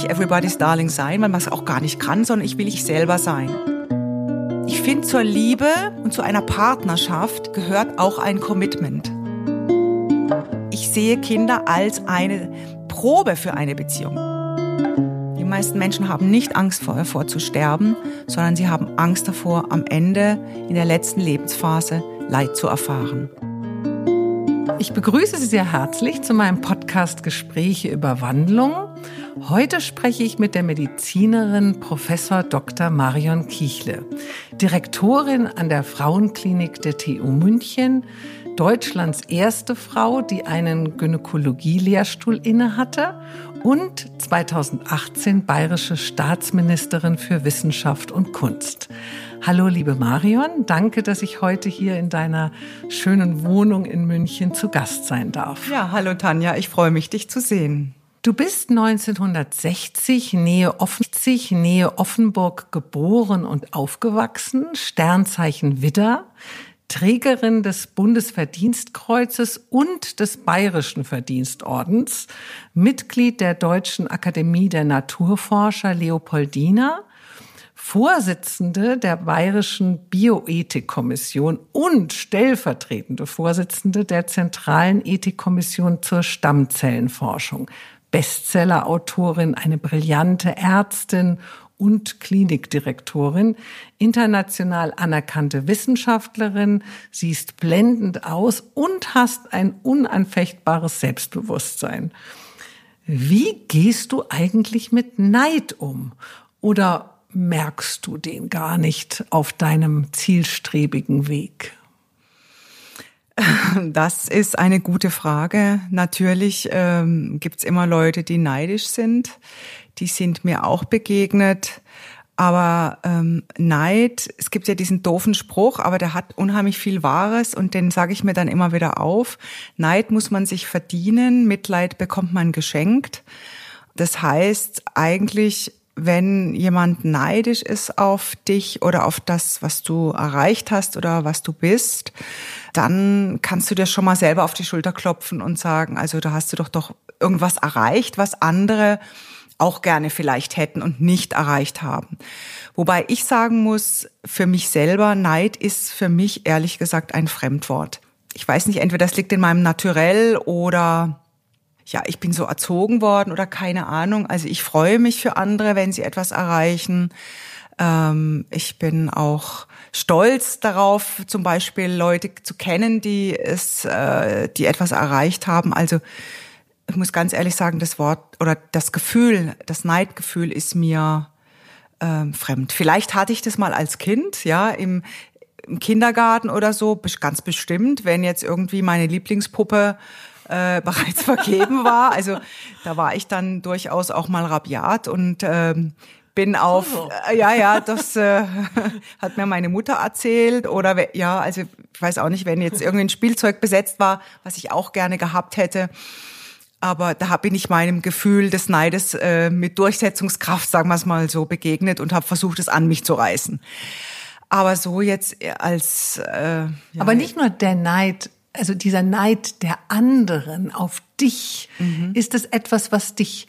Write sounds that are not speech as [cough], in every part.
nicht Everybody's Darling sein, weil man es auch gar nicht kann, sondern ich will ich selber sein. Ich finde, zur Liebe und zu einer Partnerschaft gehört auch ein Commitment. Ich sehe Kinder als eine Probe für eine Beziehung. Die meisten Menschen haben nicht Angst vor, davor zu sterben, sondern sie haben Angst davor, am Ende in der letzten Lebensphase Leid zu erfahren. Ich begrüße Sie sehr herzlich zu meinem Podcast Gespräche über Wandlung. Heute spreche ich mit der Medizinerin Professor Dr. Marion Kiechle, Direktorin an der Frauenklinik der TU München, Deutschlands erste Frau, die einen Gynäkologie-Lehrstuhl innehatte und 2018 bayerische Staatsministerin für Wissenschaft und Kunst. Hallo, liebe Marion. Danke, dass ich heute hier in deiner schönen Wohnung in München zu Gast sein darf. Ja, hallo Tanja. Ich freue mich, dich zu sehen. Du bist 1960 Nähe, Offenzig, Nähe Offenburg geboren und aufgewachsen, Sternzeichen Widder, Trägerin des Bundesverdienstkreuzes und des Bayerischen Verdienstordens, Mitglied der Deutschen Akademie der Naturforscher Leopoldina, Vorsitzende der Bayerischen Bioethikkommission und stellvertretende Vorsitzende der Zentralen Ethikkommission zur Stammzellenforschung, Bestsellerautorin, eine brillante Ärztin und Klinikdirektorin, international anerkannte Wissenschaftlerin, siehst blendend aus und hast ein unanfechtbares Selbstbewusstsein. Wie gehst du eigentlich mit Neid um? Oder merkst du den gar nicht auf deinem zielstrebigen Weg? [laughs] Das ist eine gute Frage. Natürlich ähm, gibt's immer Leute, die neidisch sind. Die sind mir auch begegnet. Aber ähm, Neid, es gibt ja diesen doofen Spruch, aber der hat unheimlich viel Wahres und den sage ich mir dann immer wieder auf. Neid muss man sich verdienen, Mitleid bekommt man geschenkt. Das heißt, eigentlich wenn jemand neidisch ist auf dich oder auf das, was du erreicht hast oder was du bist, dann kannst du dir schon mal selber auf die Schulter klopfen und sagen, also da hast du doch doch irgendwas erreicht, was andere auch gerne vielleicht hätten und nicht erreicht haben. Wobei ich sagen muss, für mich selber, Neid ist für mich ehrlich gesagt ein Fremdwort. Ich weiß nicht, entweder das liegt in meinem Naturell oder ja, ich bin so erzogen worden oder keine Ahnung. Also ich freue mich für andere, wenn sie etwas erreichen. Ähm, ich bin auch stolz darauf, zum Beispiel Leute zu kennen, die es, äh, die etwas erreicht haben. Also ich muss ganz ehrlich sagen, das Wort oder das Gefühl, das Neidgefühl ist mir ähm, fremd. Vielleicht hatte ich das mal als Kind, ja, im, im Kindergarten oder so, ganz bestimmt, wenn jetzt irgendwie meine Lieblingspuppe äh, [laughs] bereits vergeben war. Also da war ich dann durchaus auch mal rabiat und ähm, bin auf, äh, ja, ja, das äh, [laughs] hat mir meine Mutter erzählt oder ja, also ich weiß auch nicht, wenn jetzt irgendein Spielzeug besetzt war, was ich auch gerne gehabt hätte. Aber da bin ich meinem Gefühl des Neides äh, mit Durchsetzungskraft, sagen wir es mal so, begegnet und habe versucht, es an mich zu reißen. Aber so jetzt als äh, ja, Aber nicht nur der Neid also dieser Neid der anderen auf dich, mhm. ist es etwas, was dich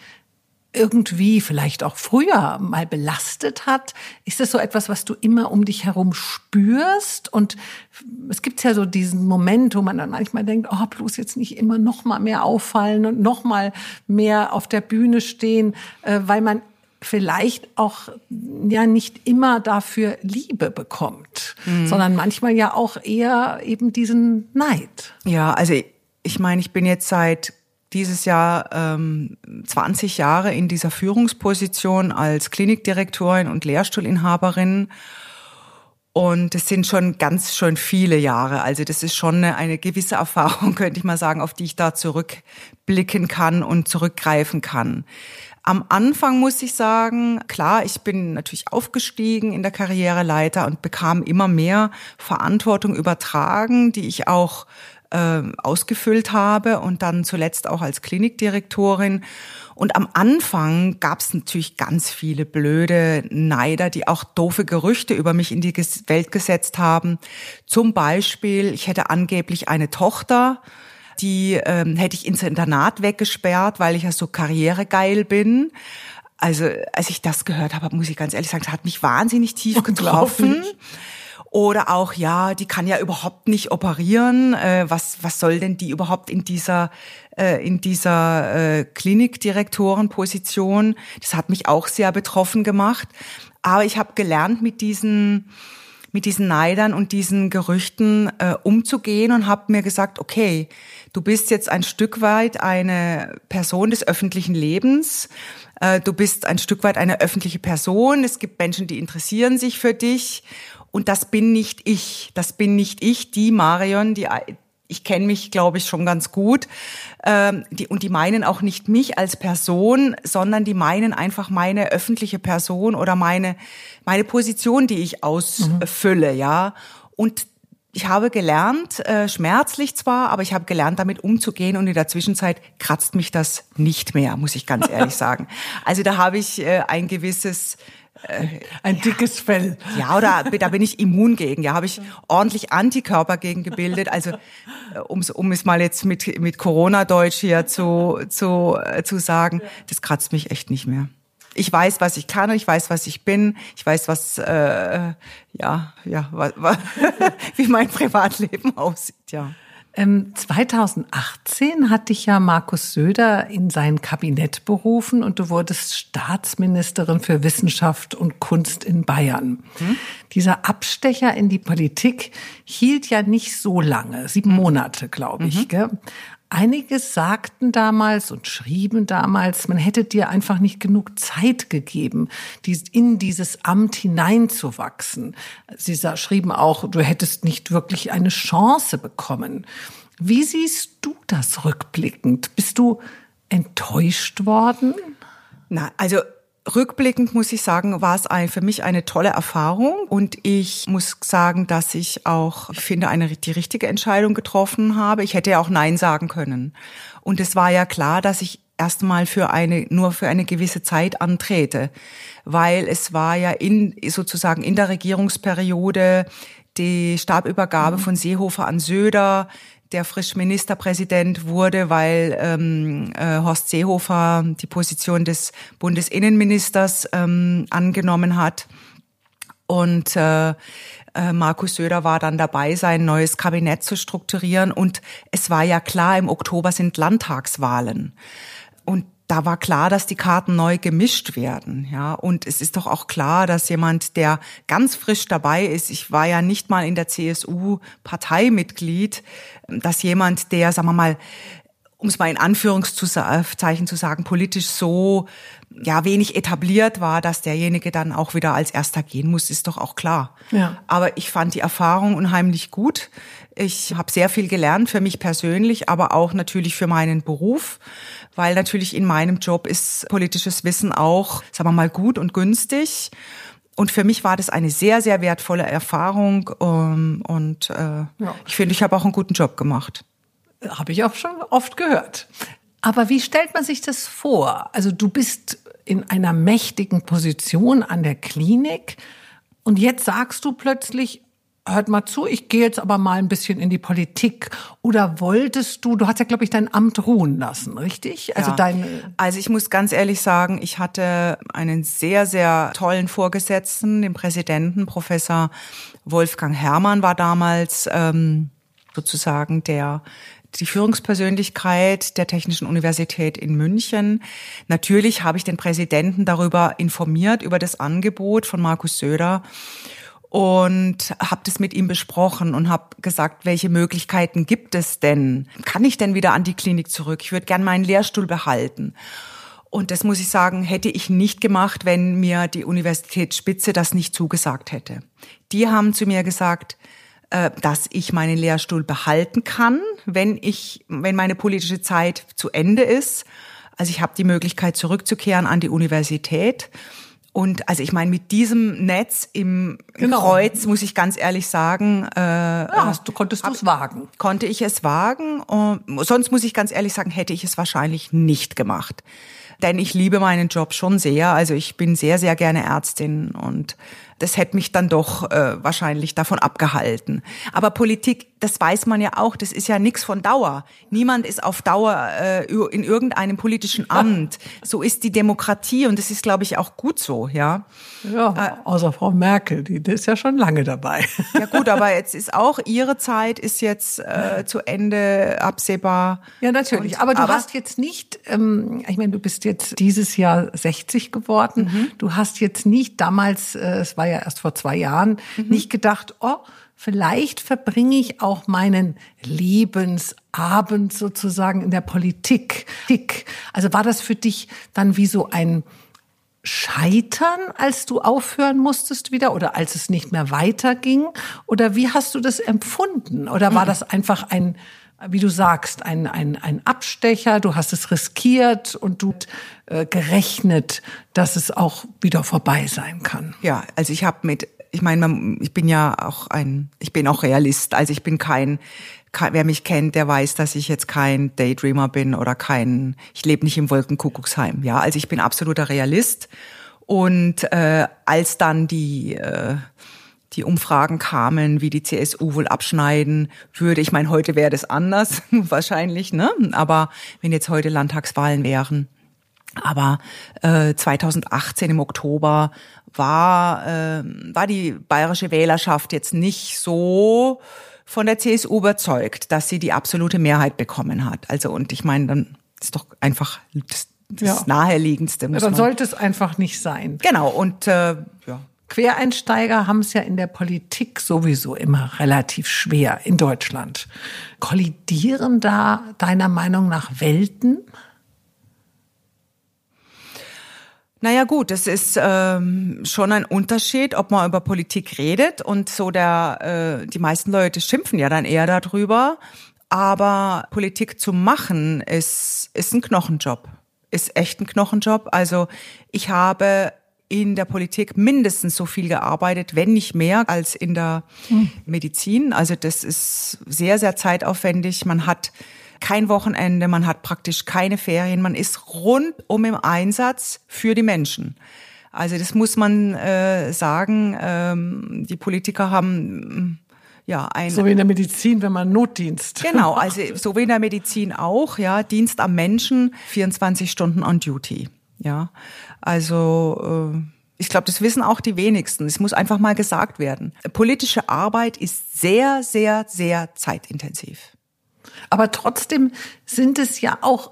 irgendwie vielleicht auch früher mal belastet hat? Ist es so etwas, was du immer um dich herum spürst? Und es gibt ja so diesen Moment, wo man dann manchmal denkt, oh, bloß jetzt nicht immer noch mal mehr auffallen und noch mal mehr auf der Bühne stehen, äh, weil man vielleicht auch ja nicht immer dafür Liebe bekommt, mhm. sondern manchmal ja auch eher eben diesen Neid. Ja, also ich meine, ich bin jetzt seit dieses Jahr ähm, 20 Jahre in dieser Führungsposition als Klinikdirektorin und Lehrstuhlinhaberin. Und es sind schon ganz schön viele Jahre. Also das ist schon eine, eine, gewisse Erfahrung, [laughs] könnte ich mal sagen, auf die ich da zurückblicken kann und zurückgreifen kann. Am Anfang muss ich sagen, klar, ich bin natürlich aufgestiegen in der Karriereleiter und bekam immer mehr Verantwortung übertragen, die ich auch äh, ausgefüllt habe und dann zuletzt auch als Klinikdirektorin. Und am Anfang gab es natürlich ganz viele blöde Neider, die auch doofe Gerüchte über mich in die Welt gesetzt haben. Zum Beispiel, ich hätte angeblich eine Tochter, die ähm, hätte ich ins Internat weggesperrt, weil ich ja so karrieregeil bin. Also als ich das gehört habe, muss ich ganz ehrlich sagen, es hat mich wahnsinnig tief [laughs] getroffen. Oder auch, ja, die kann ja überhaupt nicht operieren. Äh, was, was soll denn die überhaupt in dieser, äh, in dieser äh, Klinikdirektorenposition? Das hat mich auch sehr betroffen gemacht. Aber ich habe gelernt, mit diesen, mit diesen Neidern und diesen Gerüchten äh, umzugehen und habe mir gesagt, okay, du bist jetzt ein Stück weit eine Person des öffentlichen Lebens. Äh, du bist ein Stück weit eine öffentliche Person. Es gibt Menschen, die interessieren sich für dich. Und das bin nicht ich. Das bin nicht ich, die Marion, die ich kenne mich, glaube ich, schon ganz gut. Ähm, und die meinen auch nicht mich als Person, sondern die meinen einfach meine öffentliche Person oder meine, meine Position, die ich ausfülle, mhm. ja. Und ich habe gelernt, äh, schmerzlich zwar, aber ich habe gelernt, damit umzugehen und in der Zwischenzeit kratzt mich das nicht mehr, muss ich ganz ehrlich [laughs] sagen. Also da habe ich äh, ein gewisses äh, ein ja. dickes Fell. Ja, oder da bin ich immun gegen. Ja, habe ich ordentlich Antikörper gegen gebildet. Also äh, um, um es mal jetzt mit, mit Corona-Deutsch hier zu, zu, äh, zu sagen, das kratzt mich echt nicht mehr. Ich weiß, was ich kann, ich weiß, was ich bin, ich weiß, was äh, ja, ja, was, [laughs] wie mein Privatleben [laughs] aussieht, ja. 2018 ähm, hat dich ja Markus Söder in sein Kabinett berufen und du wurdest Staatsministerin für Wissenschaft und Kunst in Bayern. Hm? Dieser Abstecher in die Politik hielt ja nicht so lange, sieben Monate, glaube ich. Mhm. Einige sagten damals und schrieben damals, man hätte dir einfach nicht genug Zeit gegeben, in dieses Amt hineinzuwachsen. Sie schrieben auch, du hättest nicht wirklich eine Chance bekommen. Wie siehst du das rückblickend? Bist du enttäuscht worden? Na, also Rückblickend muss ich sagen, war es ein, für mich eine tolle Erfahrung und ich muss sagen, dass ich auch, ich finde, eine, die richtige Entscheidung getroffen habe. Ich hätte ja auch Nein sagen können. Und es war ja klar, dass ich erstmal für eine, nur für eine gewisse Zeit antrete, weil es war ja in, sozusagen in der Regierungsperiode die Stabübergabe mhm. von Seehofer an Söder, der frisch Ministerpräsident wurde, weil ähm, äh, Horst Seehofer die Position des Bundesinnenministers ähm, angenommen hat. Und äh, äh, Markus Söder war dann dabei, sein neues Kabinett zu strukturieren. Und es war ja klar, im Oktober sind Landtagswahlen. Da war klar, dass die Karten neu gemischt werden, ja. Und es ist doch auch klar, dass jemand, der ganz frisch dabei ist, ich war ja nicht mal in der CSU Parteimitglied, dass jemand, der, sagen wir mal, um es mal in Anführungszeichen zu sagen, politisch so ja wenig etabliert war, dass derjenige dann auch wieder als erster gehen muss, ist doch auch klar. Ja. Aber ich fand die Erfahrung unheimlich gut. Ich habe sehr viel gelernt für mich persönlich, aber auch natürlich für meinen Beruf weil natürlich in meinem Job ist politisches Wissen auch, sagen wir mal, gut und günstig. Und für mich war das eine sehr, sehr wertvolle Erfahrung um, und äh, ja. ich finde, ich habe auch einen guten Job gemacht. Habe ich auch schon oft gehört. Aber wie stellt man sich das vor? Also du bist in einer mächtigen Position an der Klinik und jetzt sagst du plötzlich, hört mal zu, ich gehe jetzt aber mal ein bisschen in die Politik. Oder wolltest du, du hast ja, glaube ich, dein Amt ruhen lassen, richtig? Also ja. dein Also ich muss ganz ehrlich sagen, ich hatte einen sehr, sehr tollen Vorgesetzten, den Präsidenten, Professor Wolfgang Herrmann war damals ähm, sozusagen der die Führungspersönlichkeit der Technischen Universität in München. Natürlich habe ich den Präsidenten darüber informiert, über das Angebot von Markus Söder und habe das mit ihm besprochen und habe gesagt, welche Möglichkeiten gibt es denn? Kann ich denn wieder an die Klinik zurück? Ich würde gern meinen Lehrstuhl behalten. Und das muss ich sagen, hätte ich nicht gemacht, wenn mir die Universitätsspitze das nicht zugesagt hätte. Die haben zu mir gesagt, äh, dass ich meinen Lehrstuhl behalten kann, wenn ich, wenn meine politische Zeit zu Ende ist. Also ich habe die Möglichkeit zurückzukehren an die Universität. Und also ich meine, mit diesem Netz im genau. Kreuz, muss ich ganz ehrlich sagen, äh, ja, hast du, konntest du es wagen. Konnte ich es wagen. Und sonst muss ich ganz ehrlich sagen, hätte ich es wahrscheinlich nicht gemacht. Denn ich liebe meinen Job schon sehr. Also ich bin sehr, sehr gerne Ärztin und das hätte mich dann doch äh, wahrscheinlich davon abgehalten. Aber Politik, das weiß man ja auch, das ist ja nichts von Dauer. Niemand ist auf Dauer äh, in irgendeinem politischen Amt. So ist die Demokratie und das ist, glaube ich, auch gut so, ja. Ja, äh, außer Frau Merkel, die, die ist ja schon lange dabei. Ja gut, aber [laughs] jetzt ist auch ihre Zeit ist jetzt äh, zu Ende absehbar. Ja, natürlich. Und, aber du aber, hast jetzt nicht, ähm, ich meine, du bist jetzt dieses Jahr 60 geworden. Mhm. Du hast jetzt nicht damals, äh, es war ja erst vor zwei Jahren, mhm. nicht gedacht, oh, vielleicht verbringe ich auch meinen Lebensabend sozusagen in der Politik. Also war das für dich dann wie so ein Scheitern, als du aufhören musstest wieder oder als es nicht mehr weiterging? Oder wie hast du das empfunden? Oder war das einfach ein, wie du sagst, ein, ein, ein Abstecher, du hast es riskiert und du äh, gerechnet, dass es auch wieder vorbei sein kann? Ja, also ich habe mit, ich meine, ich bin ja auch ein, ich bin auch Realist, also ich bin kein, kein wer mich kennt, der weiß, dass ich jetzt kein Daydreamer bin oder kein, ich lebe nicht im Wolkenkuckucksheim. Ja, also ich bin absoluter Realist. Und äh, als dann die äh, die Umfragen kamen, wie die CSU wohl abschneiden würde. Ich meine, heute wäre das anders, [laughs] wahrscheinlich, ne? Aber wenn jetzt heute Landtagswahlen wären. Aber äh, 2018 im Oktober war, äh, war die bayerische Wählerschaft jetzt nicht so von der CSU überzeugt, dass sie die absolute Mehrheit bekommen hat. Also und ich meine, dann ist doch einfach das, das ja. naheliegendste. Muss ja, dann sollte es einfach nicht sein. Genau und äh, ja, Quereinsteiger haben es ja in der Politik sowieso immer relativ schwer in Deutschland. Kollidieren da deiner Meinung nach Welten? Naja gut, es ist ähm, schon ein Unterschied, ob man über Politik redet und so der äh, die meisten Leute schimpfen ja dann eher darüber, aber Politik zu machen ist ist ein Knochenjob, ist echt ein Knochenjob. Also ich habe in der Politik mindestens so viel gearbeitet, wenn nicht mehr, als in der hm. Medizin. Also das ist sehr, sehr zeitaufwendig. Man hat kein Wochenende, man hat praktisch keine Ferien, man ist rundum im Einsatz für die Menschen. Also das muss man äh, sagen. Ähm, die Politiker haben ja, ein so wie in der Medizin, wenn man Notdienst. Genau, [laughs] also so wie in der Medizin auch, ja, Dienst am Menschen, 24 Stunden on Duty. Ja, also äh, ich glaube, das wissen auch die wenigsten. Es muss einfach mal gesagt werden. Politische Arbeit ist sehr, sehr, sehr zeitintensiv. Aber trotzdem sind es ja auch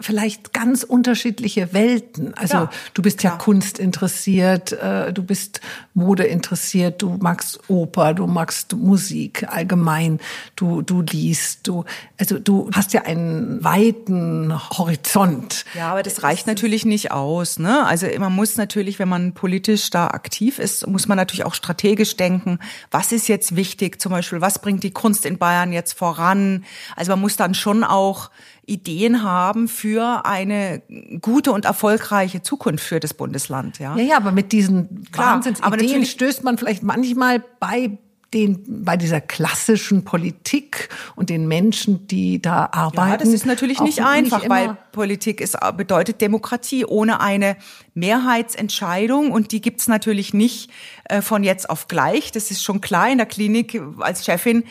vielleicht ganz unterschiedliche Welten. Also ja, du bist ja, ja, Kunst interessiert, äh, du bist Mode interessiert, du magst Oper, du magst Musik allgemein, du du liest, du also du hast ja einen weiten Horizont. Ja, aber das reicht natürlich nicht aus, ne? Also man muss natürlich, wenn man politisch da aktiv ist, muss man natürlich auch strategisch denken, was ist jetzt wichtig, zum Beispiel, was bringt die Kunst in Bayern jetzt voran? Also man muss dann schon auch Ideen haben für eine gute und erfolgreiche Zukunft für das Bundesland. Ja, ja, ja aber mit diesen Wahnsinnsideen stößt man vielleicht manchmal bei den, bei dieser klassischen Politik und den Menschen, die da arbeiten. Ja, das ist natürlich nicht einfach, nicht weil Politik ist, bedeutet Demokratie ohne eine Mehrheitsentscheidung und die gibt's natürlich nicht äh, von jetzt auf gleich. Das ist schon klar. In der Klinik als Chefin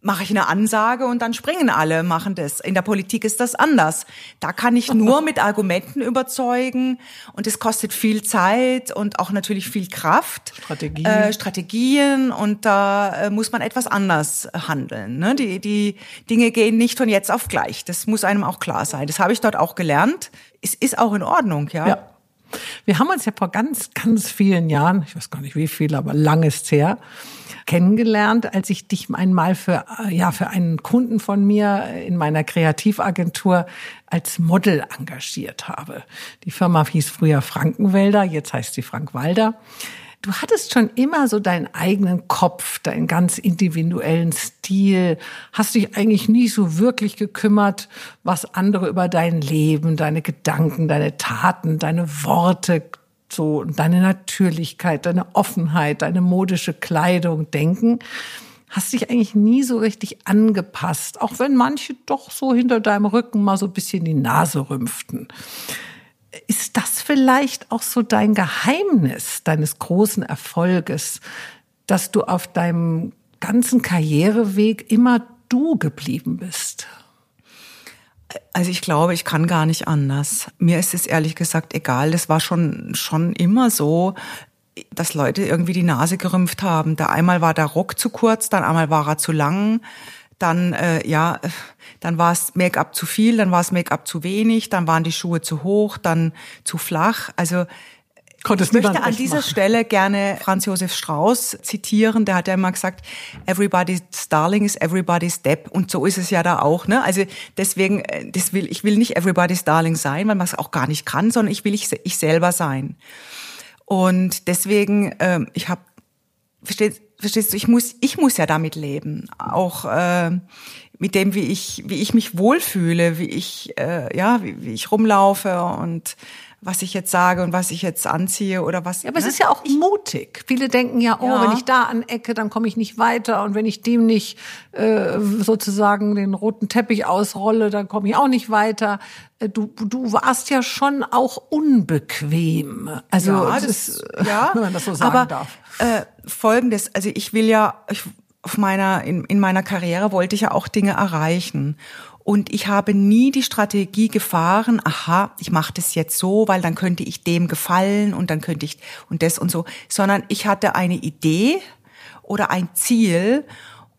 mache ich eine Ansage und dann springen alle, machen das. In der Politik ist das anders. Da kann ich nur [laughs] mit Argumenten überzeugen und es kostet viel Zeit und auch natürlich viel Kraft. Strategien. Äh, Strategien und da äh, muss man etwas anders handeln. Ne? Die, die Dinge gehen nicht von jetzt auf gleich. Das muss einem auch klar sein. Das habe ich dort auch gelernt. Es ist auch in Ordnung, ja. ja. Wir haben uns ja vor ganz, ganz vielen Jahren, ich weiß gar nicht wie viel, aber lang ist her, kennengelernt, als ich dich einmal für, ja, für einen Kunden von mir in meiner Kreativagentur als Model engagiert habe. Die Firma hieß früher Frankenwälder, jetzt heißt sie Frank Walder. Du hattest schon immer so deinen eigenen Kopf, deinen ganz individuellen Stil, hast dich eigentlich nie so wirklich gekümmert, was andere über dein Leben, deine Gedanken, deine Taten, deine Worte so deine Natürlichkeit, deine Offenheit, deine modische Kleidung denken, hast dich eigentlich nie so richtig angepasst, auch wenn manche doch so hinter deinem Rücken mal so ein bisschen die Nase rümpften. Ist das vielleicht auch so dein Geheimnis deines großen Erfolges, dass du auf deinem ganzen Karriereweg immer du geblieben bist? Also ich glaube, ich kann gar nicht anders. Mir ist es ehrlich gesagt egal. Das war schon, schon immer so, dass Leute irgendwie die Nase gerümpft haben. Da einmal war der Rock zu kurz, dann einmal war er zu lang, dann, äh, ja, dann war es Make-up zu viel, dann war es Make-up zu wenig, dann waren die Schuhe zu hoch, dann zu flach. Also Konntest ich möchte an dieser machen. Stelle gerne Franz Josef Strauß zitieren. Der hat ja immer gesagt, everybody's darling is everybody's Depp. Und so ist es ja da auch. Ne? Also deswegen, äh, das will, ich will nicht everybody's darling sein, weil man es auch gar nicht kann, sondern ich will ich, ich selber sein. Und deswegen, ähm, ich habe, verstehst, verstehst du, ich muss, ich muss ja damit leben. Auch äh, mit dem, wie ich, wie ich mich wohlfühle, wie ich, äh, ja, wie, wie ich rumlaufe und was ich jetzt sage und was ich jetzt anziehe oder was. Ja, aber ne? es ist ja auch mutig. Viele denken ja, oh, ja. wenn ich da anecke, dann komme ich nicht weiter und wenn ich dem nicht äh, sozusagen den roten Teppich ausrolle, dann komme ich auch nicht weiter. Äh, du, du warst ja schon auch unbequem. Also ja, das, das [laughs] ja, wenn man das so sagen aber, darf. Äh, Folgendes, also ich will ja ich, auf meiner in, in meiner Karriere wollte ich ja auch Dinge erreichen und ich habe nie die Strategie gefahren, aha, ich mache das jetzt so, weil dann könnte ich dem gefallen und dann könnte ich und das und so, sondern ich hatte eine Idee oder ein Ziel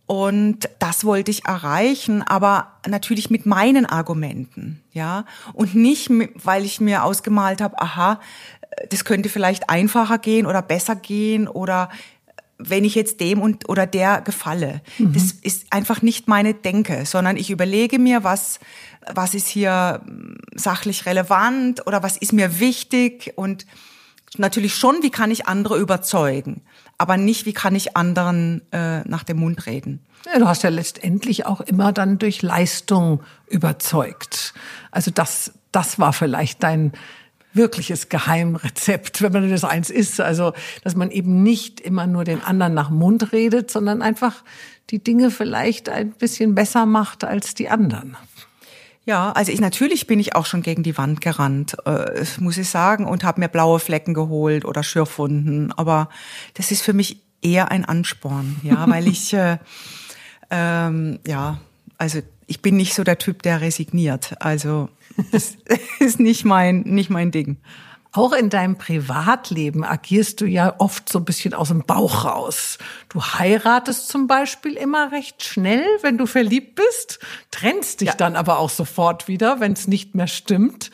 und das wollte ich erreichen, aber natürlich mit meinen Argumenten, ja, und nicht, weil ich mir ausgemalt habe, aha, das könnte vielleicht einfacher gehen oder besser gehen oder wenn ich jetzt dem und oder der gefalle. Mhm. Das ist einfach nicht meine Denke, sondern ich überlege mir, was was ist hier hm, sachlich relevant oder was ist mir wichtig und natürlich schon, wie kann ich andere überzeugen, aber nicht, wie kann ich anderen äh, nach dem Mund reden. Ja, du hast ja letztendlich auch immer dann durch Leistung überzeugt. Also das, das war vielleicht dein wirkliches Geheimrezept, wenn man das eins ist. Also, dass man eben nicht immer nur den anderen nach Mund redet, sondern einfach die Dinge vielleicht ein bisschen besser macht als die anderen. Ja, also ich natürlich bin ich auch schon gegen die Wand gerannt, äh, muss ich sagen, und habe mir blaue Flecken geholt oder Schürfwunden. Aber das ist für mich eher ein Ansporn, ja, weil [laughs] ich äh, ähm, ja, also ich bin nicht so der Typ, der resigniert. Also das [laughs] ist nicht mein, nicht mein Ding. Auch in deinem Privatleben agierst du ja oft so ein bisschen aus dem Bauch raus. Du heiratest zum Beispiel immer recht schnell, wenn du verliebt bist, trennst dich ja. dann aber auch sofort wieder, wenn es nicht mehr stimmt.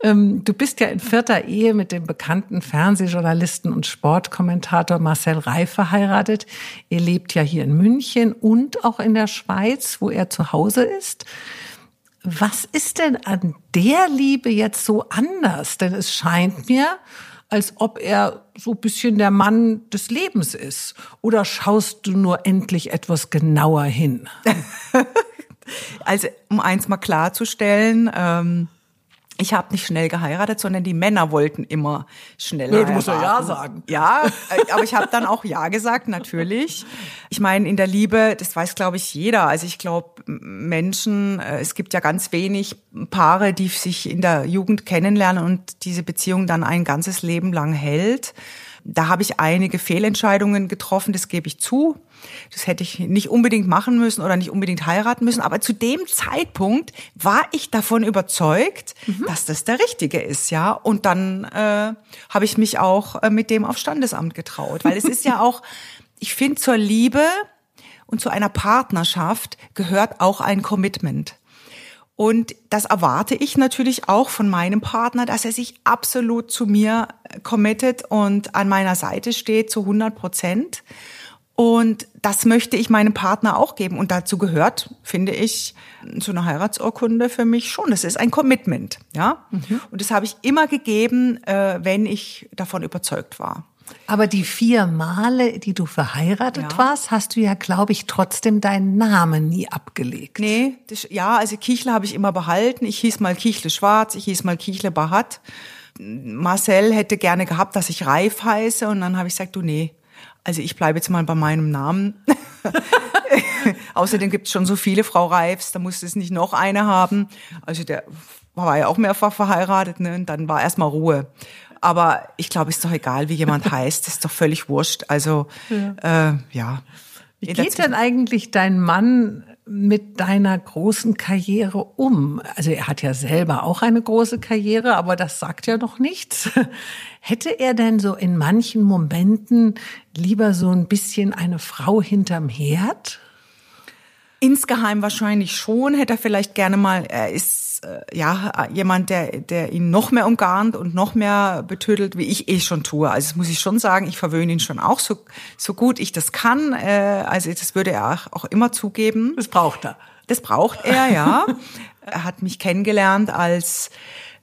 Ähm, du bist ja in vierter Ehe mit dem bekannten Fernsehjournalisten und Sportkommentator Marcel Reif verheiratet. Ihr lebt ja hier in München und auch in der Schweiz, wo er zu Hause ist. Was ist denn an der Liebe jetzt so anders? Denn es scheint mir, als ob er so bisschen der Mann des Lebens ist. Oder schaust du nur endlich etwas genauer hin? [laughs] also, um eins mal klarzustellen, ähm ich habe nicht schnell geheiratet, sondern die Männer wollten immer schnell ja, Du musst ja Ja sagen. Ja, äh, aber ich habe dann auch Ja gesagt, natürlich. Ich meine, in der Liebe, das weiß, glaube ich, jeder. Also ich glaube, Menschen, äh, es gibt ja ganz wenig Paare, die sich in der Jugend kennenlernen und diese Beziehung dann ein ganzes Leben lang hält. Da habe ich einige Fehlentscheidungen getroffen, das gebe ich zu. Das hätte ich nicht unbedingt machen müssen oder nicht unbedingt heiraten müssen. Aber zu dem Zeitpunkt war ich davon überzeugt, mhm. dass das der Richtige ist, ja. Und dann äh, habe ich mich auch äh, mit dem auf Standesamt getraut, weil es ist ja auch, [laughs] ich finde, zur Liebe und zu einer Partnerschaft gehört auch ein Commitment. Und das erwarte ich natürlich auch von meinem Partner, dass er sich absolut zu mir committet und an meiner Seite steht zu 100 Prozent. Und das möchte ich meinem Partner auch geben. Und dazu gehört, finde ich, so eine Heiratsurkunde für mich schon. Das ist ein Commitment, ja. Mhm. Und das habe ich immer gegeben, äh, wenn ich davon überzeugt war. Aber die vier Male, die du verheiratet ja. warst, hast du ja, glaube ich, trotzdem deinen Namen nie abgelegt. Nee, das, ja, also Kichle habe ich immer behalten. Ich hieß mal Kichle Schwarz, ich hieß mal Kichle Bahat. Marcel hätte gerne gehabt, dass ich Reif heiße und dann habe ich gesagt, du nee, also ich bleibe jetzt mal bei meinem Namen. [laughs] Außerdem gibt es schon so viele Frau Reifs, da muss es nicht noch eine haben. Also der war ja auch mehrfach verheiratet, ne? Und dann war erstmal Ruhe. Aber ich glaube, ist doch egal, wie jemand [laughs] heißt, ist doch völlig wurscht. Also ja. Äh, ja. Wie geht denn eigentlich dein Mann mit deiner großen Karriere um? Also er hat ja selber auch eine große Karriere, aber das sagt ja noch nichts. [laughs] Hätte er denn so in manchen Momenten lieber so ein bisschen eine Frau hinterm Herd? Insgeheim wahrscheinlich schon, hätte er vielleicht gerne mal, er ist äh, ja jemand, der, der ihn noch mehr umgarnt und noch mehr betödelt, wie ich eh schon tue. Also das muss ich schon sagen, ich verwöhne ihn schon auch so, so gut ich das kann. Äh, also das würde er auch, auch immer zugeben. Das braucht er. Das braucht er, ja. [laughs] er hat mich kennengelernt als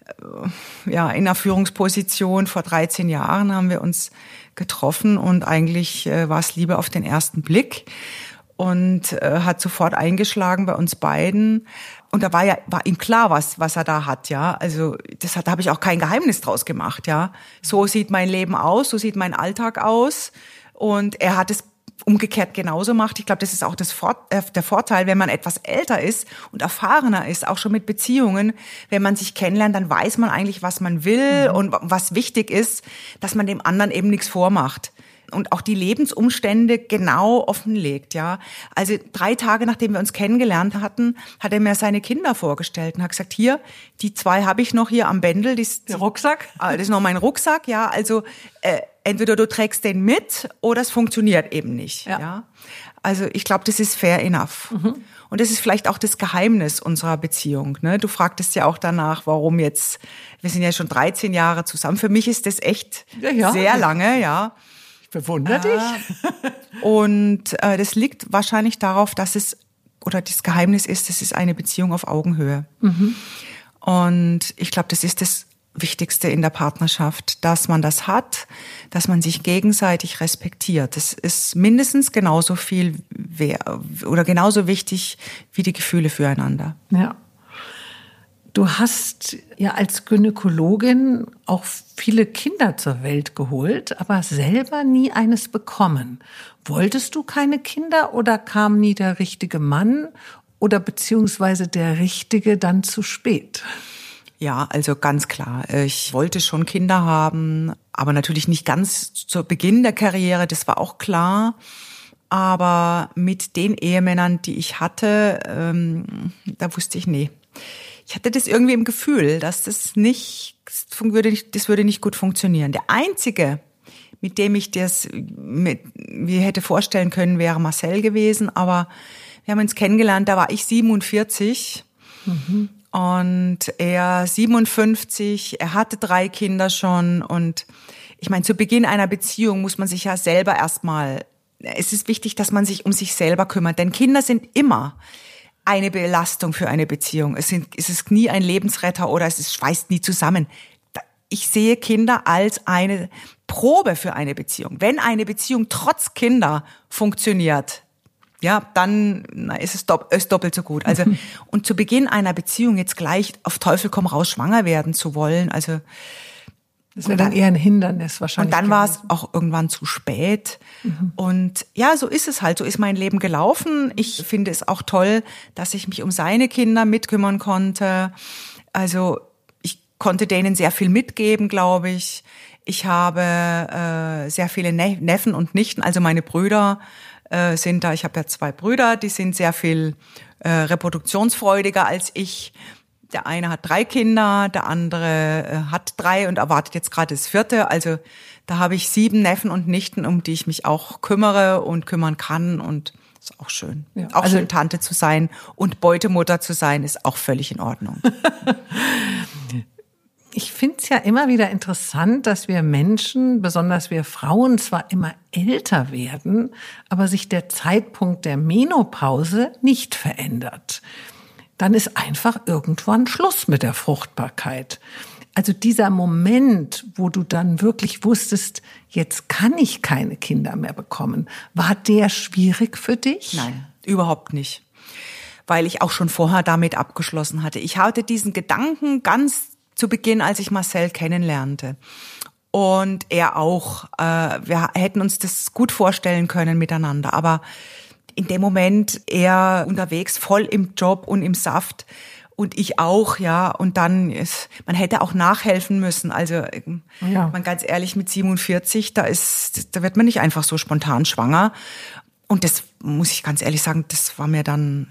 äh, ja, in einer Führungsposition vor 13 Jahren haben wir uns getroffen und eigentlich äh, war es Liebe auf den ersten Blick und äh, hat sofort eingeschlagen bei uns beiden. Und da war ja war ihm klar, was was er da hat, ja. Also das hat, da habe ich auch kein Geheimnis draus gemacht, ja. So sieht mein Leben aus, so sieht mein Alltag aus. Und er hat es umgekehrt genauso macht. Ich glaube, das ist auch das Vor äh, der Vorteil, wenn man etwas älter ist und erfahrener ist, auch schon mit Beziehungen. Wenn man sich kennenlernt, dann weiß man eigentlich, was man will mhm. und was wichtig ist, dass man dem anderen eben nichts vormacht und auch die Lebensumstände genau offenlegt, ja. Also drei Tage nachdem wir uns kennengelernt hatten, hat er mir seine Kinder vorgestellt und hat gesagt, hier, die zwei habe ich noch hier am Bändel. Die, Der Rucksack? Ah, das ist noch mein Rucksack, ja. Also äh, entweder du trägst den mit oder es funktioniert eben nicht, ja. ja? Also ich glaube, das ist fair enough. Mhm. Und das ist vielleicht auch das Geheimnis unserer Beziehung. Ne? Du fragtest ja auch danach, warum jetzt, wir sind ja schon 13 Jahre zusammen. Für mich ist das echt ja, ja. sehr lange, ja. Bewundere dich. und äh, das liegt wahrscheinlich darauf, dass es, oder das Geheimnis ist, es ist eine Beziehung auf Augenhöhe. Mhm. Und ich glaube, das ist das Wichtigste in der Partnerschaft, dass man das hat, dass man sich gegenseitig respektiert. Das ist mindestens genauso viel oder genauso wichtig wie die Gefühle füreinander. Ja. Du hast ja als Gynäkologin auch viele Kinder zur Welt geholt, aber selber nie eines bekommen. Wolltest du keine Kinder oder kam nie der richtige Mann oder beziehungsweise der richtige dann zu spät? Ja, also ganz klar. Ich wollte schon Kinder haben, aber natürlich nicht ganz zu Beginn der Karriere, das war auch klar. Aber mit den Ehemännern, die ich hatte, ähm, da wusste ich, nee, ich hatte das irgendwie im Gefühl, dass das nicht, das würde nicht, gut funktionieren. Der einzige, mit dem ich das mit, mir hätte vorstellen können, wäre Marcel gewesen, aber wir haben uns kennengelernt, da war ich 47 mhm. und er 57, er hatte drei Kinder schon und ich meine, zu Beginn einer Beziehung muss man sich ja selber erstmal, es ist wichtig, dass man sich um sich selber kümmert, denn Kinder sind immer eine Belastung für eine Beziehung. Es, sind, es ist nie ein Lebensretter oder es ist, schweißt nie zusammen. Ich sehe Kinder als eine Probe für eine Beziehung. Wenn eine Beziehung trotz Kinder funktioniert, ja, dann na, ist es dopp ist doppelt so gut. Also [laughs] und zu Beginn einer Beziehung jetzt gleich auf Teufel komm raus schwanger werden zu wollen, also das wäre dann, eher ein Hindernis wahrscheinlich. Und dann war es auch irgendwann zu spät. Mhm. Und ja, so ist es halt. So ist mein Leben gelaufen. Ich finde es auch toll, dass ich mich um seine Kinder mitkümmern konnte. Also ich konnte denen sehr viel mitgeben, glaube ich. Ich habe äh, sehr viele ne Neffen und Nichten, also meine Brüder äh, sind da. Ich habe ja zwei Brüder, die sind sehr viel äh, reproduktionsfreudiger als ich. Der eine hat drei Kinder, der andere äh, hat drei und erwartet jetzt gerade das vierte. Also da habe ich sieben Neffen und Nichten, um die ich mich auch kümmere und kümmern kann und ist auch schön. Ja, auch also schön, Tante zu sein und Beutemutter zu sein, ist auch völlig in Ordnung. [laughs] ich finde es ja immer wieder interessant, dass wir Menschen, besonders wir Frauen, zwar immer älter werden, aber sich der Zeitpunkt der Menopause nicht verändert dann ist einfach irgendwann Schluss mit der Fruchtbarkeit. Also dieser Moment, wo du dann wirklich wusstest, jetzt kann ich keine Kinder mehr bekommen, war der schwierig für dich? Nein, überhaupt nicht. Weil ich auch schon vorher damit abgeschlossen hatte. Ich hatte diesen Gedanken ganz zu Beginn, als ich Marcel kennenlernte. Und er auch. Äh, wir hätten uns das gut vorstellen können miteinander. Aber in dem Moment eher unterwegs, voll im Job und im Saft. und ich auch, ja. Und dann ist, man hätte auch nachhelfen müssen. Also ja. man ganz ehrlich mit 47, da ist, da wird man nicht einfach so spontan schwanger. Und das muss ich ganz ehrlich sagen, das war mir dann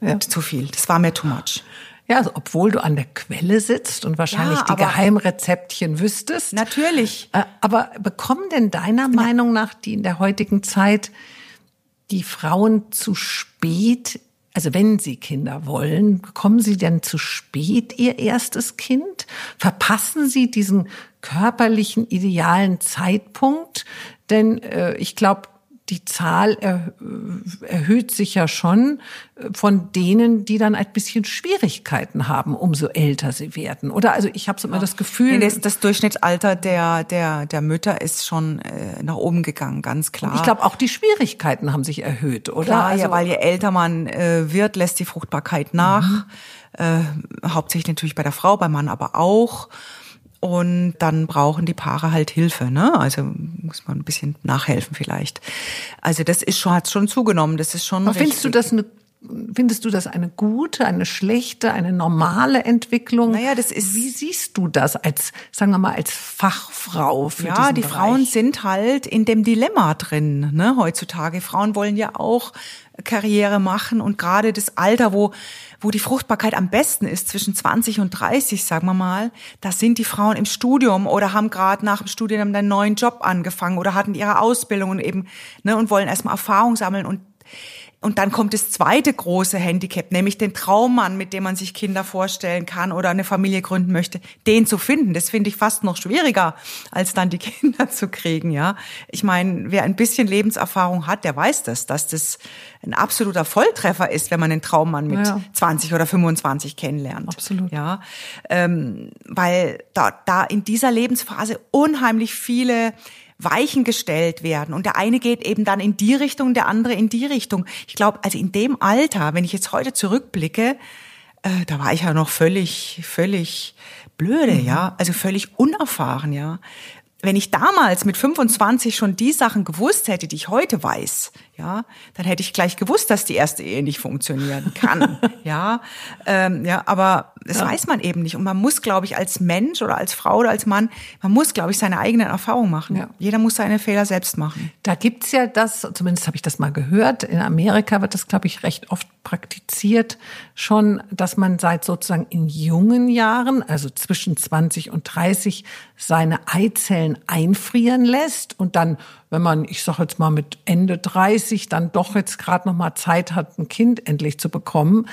ja. zu viel. Das war mir too much. Ja, also obwohl du an der Quelle sitzt und wahrscheinlich ja, die Geheimrezeptchen wüsstest. Natürlich. Äh, aber bekommen denn deiner Meinung nach die in der heutigen Zeit die Frauen zu spät also wenn Sie Kinder wollen, bekommen Sie denn zu spät Ihr erstes Kind? Verpassen Sie diesen körperlichen idealen Zeitpunkt? Denn äh, ich glaube, die Zahl er, erhöht sich ja schon von denen, die dann ein bisschen Schwierigkeiten haben, umso älter sie werden. Oder also ich habe so immer das Gefühl, das, das, Durchschnittsalter der der der Mütter ist schon äh, nach oben gegangen, ganz klar. Ich glaube auch die Schwierigkeiten haben sich erhöht, oder? Klar, also, ja, weil je älter man äh, wird, lässt die Fruchtbarkeit nach. Mhm. Äh, hauptsächlich natürlich bei der Frau, beim Mann aber auch. Und dann brauchen die Paare halt Hilfe, ne? Also muss man ein bisschen nachhelfen vielleicht. Also das ist schon, hat schon zugenommen. Das ist schon. Aber findest du das eine Findest du das eine gute, eine schlechte, eine normale Entwicklung? Naja, das ist. Wie siehst du das als, sagen wir mal, als Fachfrau für Ja, die Bereich? Frauen sind halt in dem Dilemma drin, ne, heutzutage. Frauen wollen ja auch Karriere machen und gerade das Alter, wo wo die Fruchtbarkeit am besten ist, zwischen 20 und 30, sagen wir mal, da sind die Frauen im Studium oder haben gerade nach dem Studium einen neuen Job angefangen oder hatten ihre Ausbildung und eben, ne, und wollen erstmal Erfahrung sammeln und und dann kommt das zweite große Handicap, nämlich den Traummann, mit dem man sich Kinder vorstellen kann oder eine Familie gründen möchte, den zu finden. Das finde ich fast noch schwieriger, als dann die [laughs] Kinder zu kriegen, ja. Ich meine, wer ein bisschen Lebenserfahrung hat, der weiß das, dass das ein absoluter Volltreffer ist, wenn man den Traummann mit ja. 20 oder 25 kennenlernt. Absolut. Ja, ähm, weil da, da in dieser Lebensphase unheimlich viele Weichen gestellt werden. Und der eine geht eben dann in die Richtung, der andere in die Richtung. Ich glaube, also in dem Alter, wenn ich jetzt heute zurückblicke, äh, da war ich ja noch völlig, völlig blöde, mhm. ja, also völlig unerfahren, ja wenn ich damals mit 25 schon die Sachen gewusst hätte, die ich heute weiß, ja, dann hätte ich gleich gewusst, dass die erste Ehe nicht funktionieren kann, [laughs] ja, ähm, ja, aber das ja. weiß man eben nicht und man muss, glaube ich, als Mensch oder als Frau oder als Mann, man muss, glaube ich, seine eigenen Erfahrungen machen. Ja. Jeder muss seine Fehler selbst machen. Da gibt's ja das, zumindest habe ich das mal gehört. In Amerika wird das, glaube ich, recht oft praktiziert schon, dass man seit sozusagen in jungen Jahren, also zwischen 20 und 30, seine Eizellen einfrieren lässt und dann, wenn man, ich sage jetzt mal mit Ende 30, dann doch jetzt gerade noch mal Zeit hat, ein Kind endlich zu bekommen,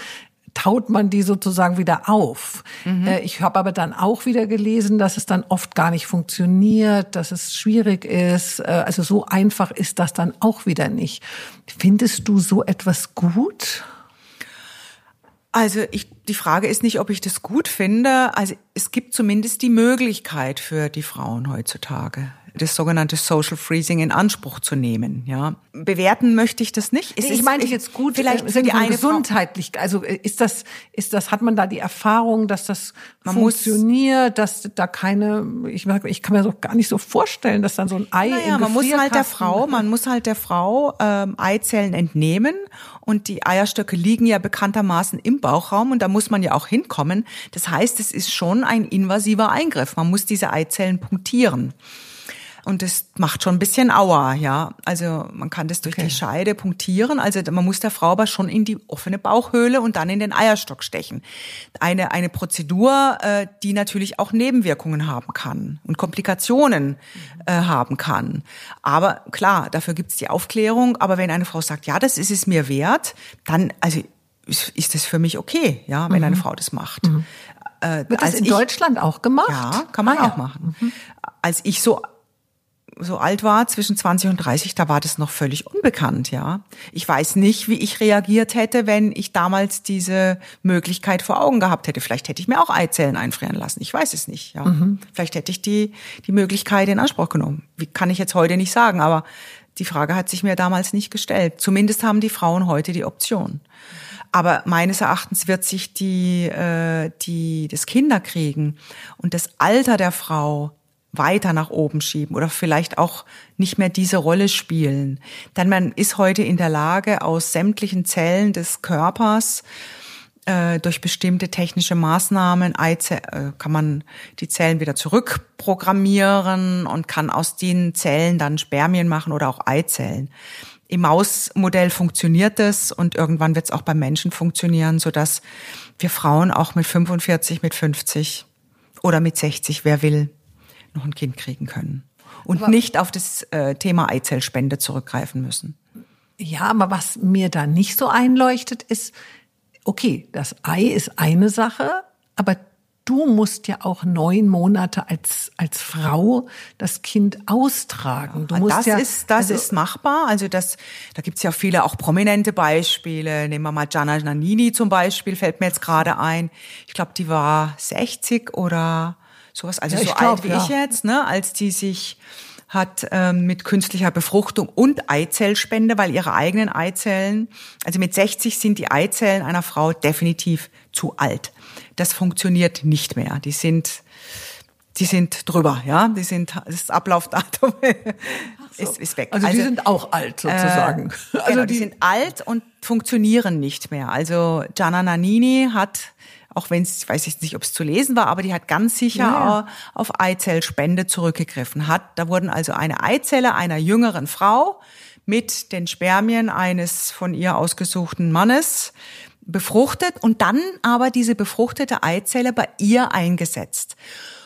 taut man die sozusagen wieder auf. Mhm. Äh, ich habe aber dann auch wieder gelesen, dass es dann oft gar nicht funktioniert, dass es schwierig ist. Äh, also so einfach ist das dann auch wieder nicht. Findest du so etwas gut? Also ich, die Frage ist nicht, ob ich das gut finde. Also es gibt zumindest die Möglichkeit für die Frauen heutzutage das sogenannte Social Freezing in Anspruch zu nehmen. Ja, bewerten möchte ich das nicht. Es ich meine jetzt gut, vielleicht äh, sind die eine gesundheitlich. Also äh, ist das, ist das, hat man da die Erfahrung, dass das man funktioniert, dass da keine, ich, ich kann mir so gar nicht so vorstellen, dass dann so ein Ei naja, man muss halt der Frau, [laughs] man muss halt der Frau ähm, Eizellen entnehmen und die Eierstöcke liegen ja bekanntermaßen im Bauchraum und da muss man ja auch hinkommen. Das heißt, es ist schon ein invasiver Eingriff. Man muss diese Eizellen punktieren. Und das macht schon ein bisschen Aua, ja. Also man kann das durch okay. die Scheide punktieren. Also man muss der Frau aber schon in die offene Bauchhöhle und dann in den Eierstock stechen. Eine, eine Prozedur, äh, die natürlich auch Nebenwirkungen haben kann und Komplikationen äh, haben kann. Aber klar, dafür gibt's die Aufklärung. Aber wenn eine Frau sagt, ja, das ist es mir wert, dann, also ist das für mich okay, ja, wenn mhm. eine Frau das macht. Mhm. Äh, Wird das in ich, Deutschland auch gemacht? Ja, kann man ah, auch ja. machen. Mhm. Als ich so so alt war, zwischen 20 und 30, da war das noch völlig unbekannt, ja. Ich weiß nicht, wie ich reagiert hätte, wenn ich damals diese Möglichkeit vor Augen gehabt hätte. Vielleicht hätte ich mir auch Eizellen einfrieren lassen. Ich weiß es nicht, ja. Mhm. Vielleicht hätte ich die, die Möglichkeit in Anspruch genommen. Wie kann ich jetzt heute nicht sagen, aber die Frage hat sich mir damals nicht gestellt. Zumindest haben die Frauen heute die Option. Aber meines Erachtens wird sich die, äh, die, das Kinderkriegen und das Alter der Frau weiter nach oben schieben oder vielleicht auch nicht mehr diese Rolle spielen. Denn man ist heute in der Lage, aus sämtlichen Zellen des Körpers äh, durch bestimmte technische Maßnahmen äh, kann man die Zellen wieder zurückprogrammieren und kann aus den Zellen dann Spermien machen oder auch Eizellen. Im Mausmodell funktioniert das und irgendwann wird es auch beim Menschen funktionieren, so dass wir Frauen auch mit 45, mit 50 oder mit 60, wer will, noch ein Kind kriegen können und aber nicht auf das äh, Thema Eizellspende zurückgreifen müssen. Ja, aber was mir da nicht so einleuchtet, ist, okay, das Ei ist eine Sache, aber du musst ja auch neun Monate als, als Frau das Kind austragen. Du musst das ja, ist, das also, ist machbar. Also das, da gibt's ja viele auch prominente Beispiele. Nehmen wir mal Gianna Nannini zum Beispiel, fällt mir jetzt gerade ein. Ich glaube, die war 60 oder sowas, also ja, so glaub, alt wie ja. ich jetzt, ne, als die sich hat ähm, mit künstlicher Befruchtung und Eizellspende, weil ihre eigenen Eizellen, also mit 60 sind die Eizellen einer Frau definitiv zu alt. Das funktioniert nicht mehr. Die sind die sind drüber, ja, die sind das Ablaufdatum [laughs] so. ist, ist weg. Also, also die sind auch alt sozusagen. Äh, [laughs] also genau, die, die sind alt und funktionieren nicht mehr. Also Gianna Nannini hat auch wenn es, weiß ich nicht, ob es zu lesen war, aber die hat ganz sicher ja. auf Eizellspende zurückgegriffen. Hat, da wurden also eine Eizelle einer jüngeren Frau mit den Spermien eines von ihr ausgesuchten Mannes befruchtet und dann aber diese befruchtete Eizelle bei ihr eingesetzt.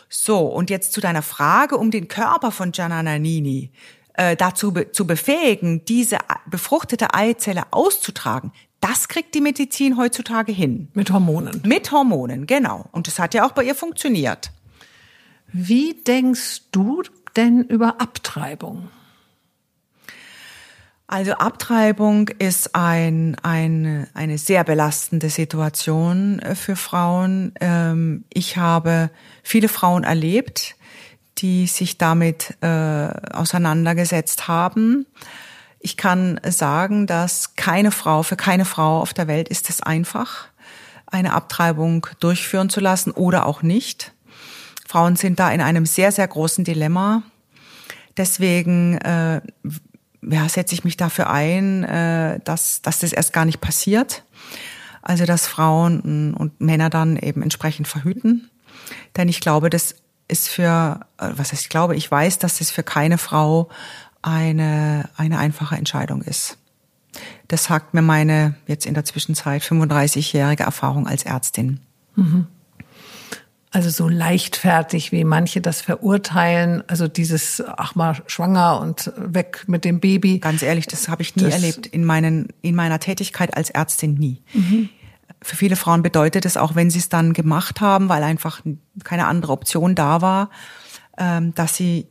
So, und jetzt zu deiner Frage um den Körper von Gianna Nannini äh, dazu be zu befähigen, diese befruchtete Eizelle auszutragen, das kriegt die Medizin heutzutage hin. Mit Hormonen. Mit Hormonen, genau. Und das hat ja auch bei ihr funktioniert. Wie denkst du denn über Abtreibung? Also Abtreibung ist ein, ein, eine sehr belastende Situation äh, für Frauen. Ähm, ich habe viele Frauen erlebt, die sich damit äh, auseinandergesetzt haben. Ich kann sagen, dass keine Frau, für keine Frau auf der Welt ist es einfach, eine Abtreibung durchführen zu lassen oder auch nicht. Frauen sind da in einem sehr, sehr großen Dilemma. Deswegen äh, ja, setze ich mich dafür ein, äh, dass, dass das erst gar nicht passiert. Also dass Frauen und Männer dann eben entsprechend verhüten. Denn ich glaube, das ist für, äh, was heißt ich glaube, ich weiß, dass das für keine Frau eine, eine einfache Entscheidung ist. Das sagt mir meine jetzt in der Zwischenzeit 35-jährige Erfahrung als Ärztin. Mhm. Also so leichtfertig, wie manche das verurteilen, also dieses, ach mal, schwanger und weg mit dem Baby. Ganz ehrlich, das habe ich nie das erlebt in, meinen, in meiner Tätigkeit als Ärztin nie. Mhm. Für viele Frauen bedeutet es, auch wenn sie es dann gemacht haben, weil einfach keine andere Option da war, ähm, dass sie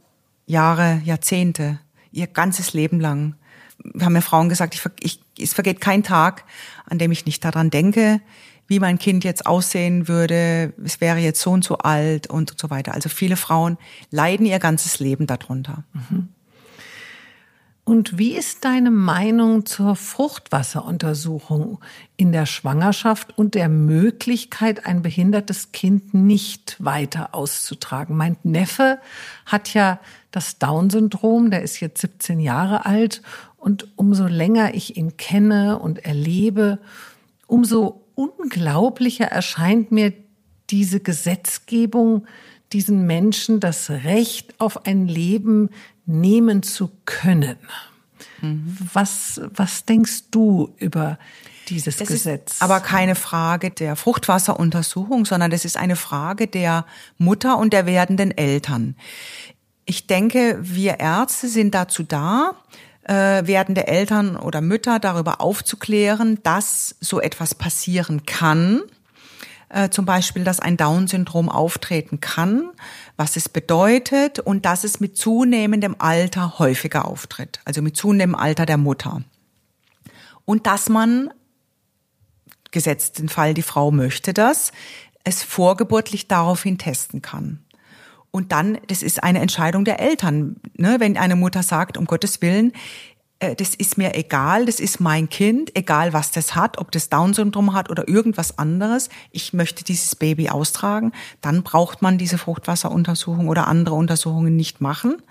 Jahre, Jahrzehnte ihr ganzes Leben lang. Wir haben ja Frauen gesagt, ich, ich, es vergeht kein Tag, an dem ich nicht daran denke, wie mein Kind jetzt aussehen würde, es wäre jetzt so und so alt und so weiter. Also viele Frauen leiden ihr ganzes Leben darunter. Mhm. Und wie ist deine Meinung zur Fruchtwasseruntersuchung in der Schwangerschaft und der Möglichkeit, ein behindertes Kind nicht weiter auszutragen? Mein Neffe hat ja das Down-Syndrom, der ist jetzt 17 Jahre alt und umso länger ich ihn kenne und erlebe, umso unglaublicher erscheint mir diese Gesetzgebung, diesen Menschen das Recht auf ein Leben nehmen zu können. Mhm. Was, was denkst du über dieses das Gesetz? Ist aber keine Frage der Fruchtwasseruntersuchung, sondern das ist eine Frage der Mutter und der werdenden Eltern. Ich denke, wir Ärzte sind dazu da, äh, werdende Eltern oder Mütter darüber aufzuklären, dass so etwas passieren kann äh, zum Beispiel, dass ein Down-Syndrom auftreten kann, was es bedeutet und dass es mit zunehmendem Alter häufiger auftritt, also mit zunehmendem Alter der Mutter. Und dass man, gesetzt den Fall, die Frau möchte das, es vorgeburtlich daraufhin testen kann. Und dann, das ist eine Entscheidung der Eltern. Ne? Wenn eine Mutter sagt, um Gottes Willen, das ist mir egal, das ist mein Kind, egal was das hat, ob das Down-Syndrom hat oder irgendwas anderes. Ich möchte dieses Baby austragen. Dann braucht man diese Fruchtwasseruntersuchung oder andere Untersuchungen nicht machen.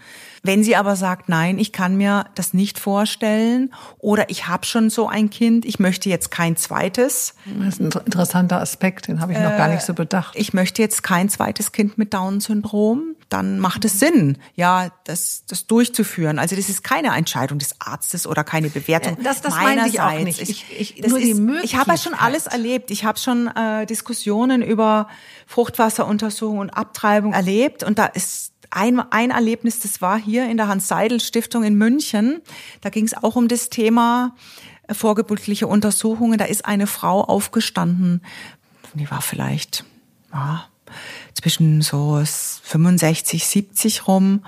Wenn sie aber sagt, nein, ich kann mir das nicht vorstellen oder ich habe schon so ein Kind, ich möchte jetzt kein zweites. Das ist ein interessanter Aspekt, den habe ich noch gar nicht so bedacht. Ich möchte jetzt kein zweites Kind mit Down-Syndrom, dann macht es Sinn, ja, das, das durchzuführen. Also das ist keine Entscheidung des Arztes oder keine Bewertung. Das, das meine ich auch nicht. Ich, ich, nur die ist, ich habe ja schon alles erlebt. Ich habe schon äh, Diskussionen über Fruchtwasseruntersuchung und Abtreibung erlebt und da ist ein, ein Erlebnis, das war hier in der Hans-Seidel-Stiftung in München. Da ging es auch um das Thema äh, vorgeburtliche Untersuchungen. Da ist eine Frau aufgestanden, die war vielleicht ja, zwischen so 65, 70 rum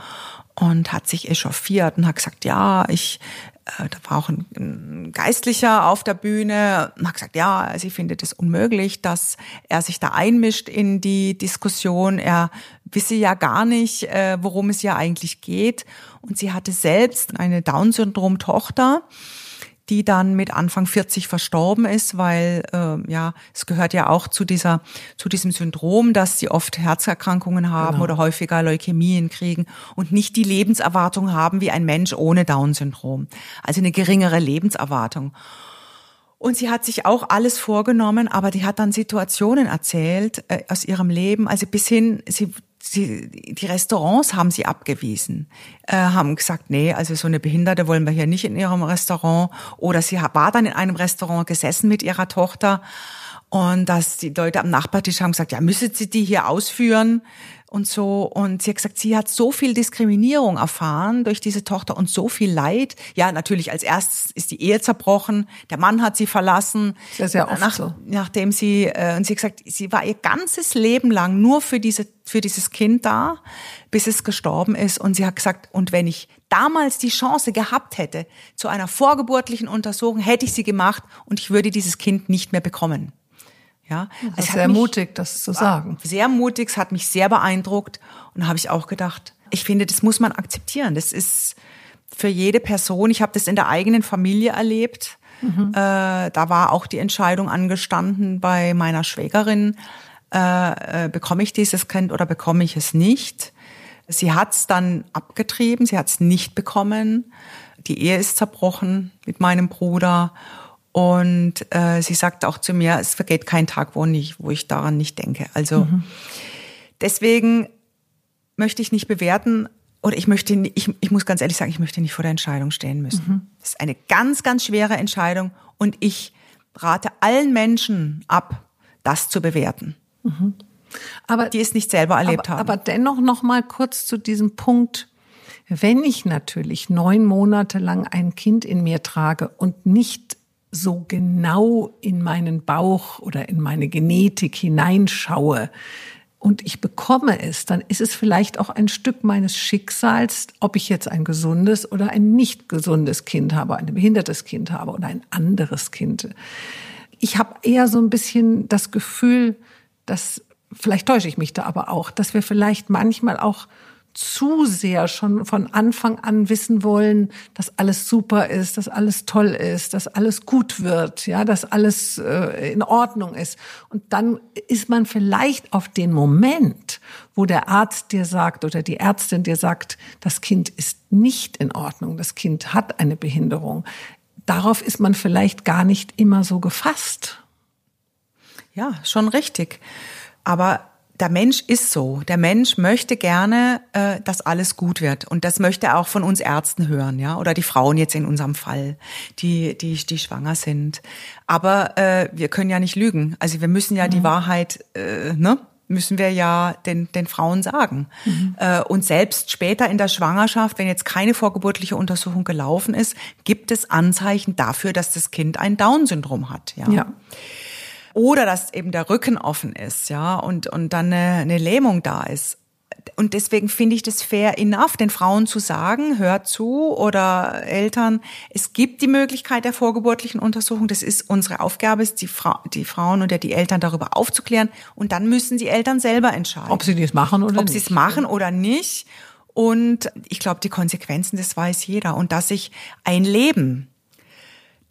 und hat sich echauffiert und hat gesagt, ja, ich da war auch ein, ein Geistlicher auf der Bühne und hat gesagt, ja, sie findet es unmöglich, dass er sich da einmischt in die Diskussion. Er wisse ja gar nicht, äh, worum es ja eigentlich geht. Und sie hatte selbst eine Down-Syndrom-Tochter die dann mit Anfang 40 verstorben ist, weil äh, ja es gehört ja auch zu dieser zu diesem Syndrom, dass sie oft Herzerkrankungen haben genau. oder häufiger Leukämien kriegen und nicht die Lebenserwartung haben wie ein Mensch ohne Down-Syndrom, also eine geringere Lebenserwartung. Und sie hat sich auch alles vorgenommen, aber die hat dann Situationen erzählt äh, aus ihrem Leben, also bis hin, sie sie, die Restaurants haben sie abgewiesen, äh, haben gesagt, nee, also so eine Behinderte wollen wir hier nicht in ihrem Restaurant. Oder sie war dann in einem Restaurant gesessen mit ihrer Tochter und dass die Leute am Nachbartisch haben gesagt, ja, müssen Sie die hier ausführen? Und so. Und sie hat gesagt, sie hat so viel Diskriminierung erfahren durch diese Tochter und so viel Leid. Ja, natürlich als erstes ist die Ehe zerbrochen, der Mann hat sie verlassen. Sehr, sehr oft nach, so. Nachdem sie, äh, und sie hat gesagt, sie war ihr ganzes Leben lang nur für diese, für dieses Kind da, bis es gestorben ist. Und sie hat gesagt, und wenn ich damals die Chance gehabt hätte zu einer vorgeburtlichen Untersuchung, hätte ich sie gemacht und ich würde dieses Kind nicht mehr bekommen. Ja, das ist sehr mutig, das zu sagen. Sehr mutig, es hat mich sehr beeindruckt und da habe ich auch gedacht, ich finde, das muss man akzeptieren. Das ist für jede Person. Ich habe das in der eigenen Familie erlebt. Mhm. Äh, da war auch die Entscheidung angestanden bei meiner Schwägerin, äh, äh, bekomme ich dieses Kind oder bekomme ich es nicht. Sie hat es dann abgetrieben, sie hat es nicht bekommen. Die Ehe ist zerbrochen mit meinem Bruder. Und äh, sie sagt auch zu mir, es vergeht kein Tag, wo, nicht, wo ich daran nicht denke. Also mhm. deswegen möchte ich nicht bewerten oder ich möchte, ich, ich muss ganz ehrlich sagen, ich möchte nicht vor der Entscheidung stehen müssen. Mhm. Das ist eine ganz, ganz schwere Entscheidung und ich rate allen Menschen ab, das zu bewerten. Mhm. Aber die es nicht selber erlebt aber, haben. Aber dennoch noch mal kurz zu diesem Punkt. Wenn ich natürlich neun Monate lang ein Kind in mir trage und nicht so genau in meinen Bauch oder in meine Genetik hineinschaue und ich bekomme es, dann ist es vielleicht auch ein Stück meines Schicksals, ob ich jetzt ein gesundes oder ein nicht gesundes Kind habe, ein behindertes Kind habe oder ein anderes Kind. Ich habe eher so ein bisschen das Gefühl, dass, vielleicht täusche ich mich da aber auch, dass wir vielleicht manchmal auch zu sehr schon von Anfang an wissen wollen, dass alles super ist, dass alles toll ist, dass alles gut wird, ja, dass alles äh, in Ordnung ist. Und dann ist man vielleicht auf den Moment, wo der Arzt dir sagt oder die Ärztin dir sagt, das Kind ist nicht in Ordnung, das Kind hat eine Behinderung. Darauf ist man vielleicht gar nicht immer so gefasst. Ja, schon richtig. Aber der Mensch ist so. Der Mensch möchte gerne, äh, dass alles gut wird. Und das möchte er auch von uns Ärzten hören, ja, oder die Frauen jetzt in unserem Fall, die, die, die schwanger sind. Aber äh, wir können ja nicht lügen. Also wir müssen ja mhm. die Wahrheit, äh, ne? müssen wir ja den, den Frauen sagen. Mhm. Äh, und selbst später in der Schwangerschaft, wenn jetzt keine vorgeburtliche Untersuchung gelaufen ist, gibt es Anzeichen dafür, dass das Kind ein Down-Syndrom hat. Ja. ja oder dass eben der Rücken offen ist, ja, und, und dann eine, eine Lähmung da ist. Und deswegen finde ich das fair enough, den Frauen zu sagen, hört zu oder Eltern, es gibt die Möglichkeit der vorgeburtlichen Untersuchung. Das ist unsere Aufgabe, ist die, Fra die Frauen oder die Eltern darüber aufzuklären. Und dann müssen die Eltern selber entscheiden. Ob sie das machen oder Ob nicht. sie es machen oder nicht. Und ich glaube, die Konsequenzen, das weiß jeder. Und dass sich ein Leben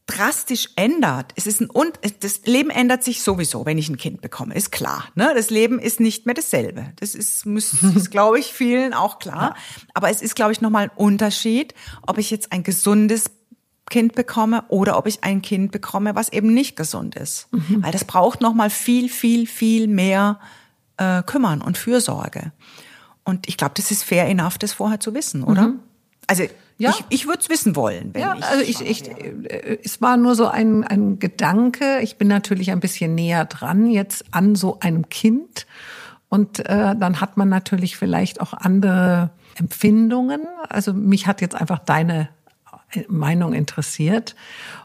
drastisch ändert. Es ist ein und das Leben ändert sich sowieso, wenn ich ein Kind bekomme, ist klar. Ne? Das Leben ist nicht mehr dasselbe. Das ist, muss, [laughs] ist glaube ich, vielen auch klar. Aber es ist, glaube ich, nochmal ein Unterschied, ob ich jetzt ein gesundes Kind bekomme oder ob ich ein Kind bekomme, was eben nicht gesund ist. Mhm. Weil das braucht nochmal viel, viel, viel mehr äh, Kümmern und Fürsorge. Und ich glaube, das ist fair enough, das vorher zu wissen, oder? Mhm. Also ja. Ich, ich würde es wissen wollen, wenn ja, ich. Also ich, ich, äh, es war nur so ein, ein Gedanke. Ich bin natürlich ein bisschen näher dran jetzt an so einem Kind. Und äh, dann hat man natürlich vielleicht auch andere Empfindungen. Also mich hat jetzt einfach deine äh, Meinung interessiert.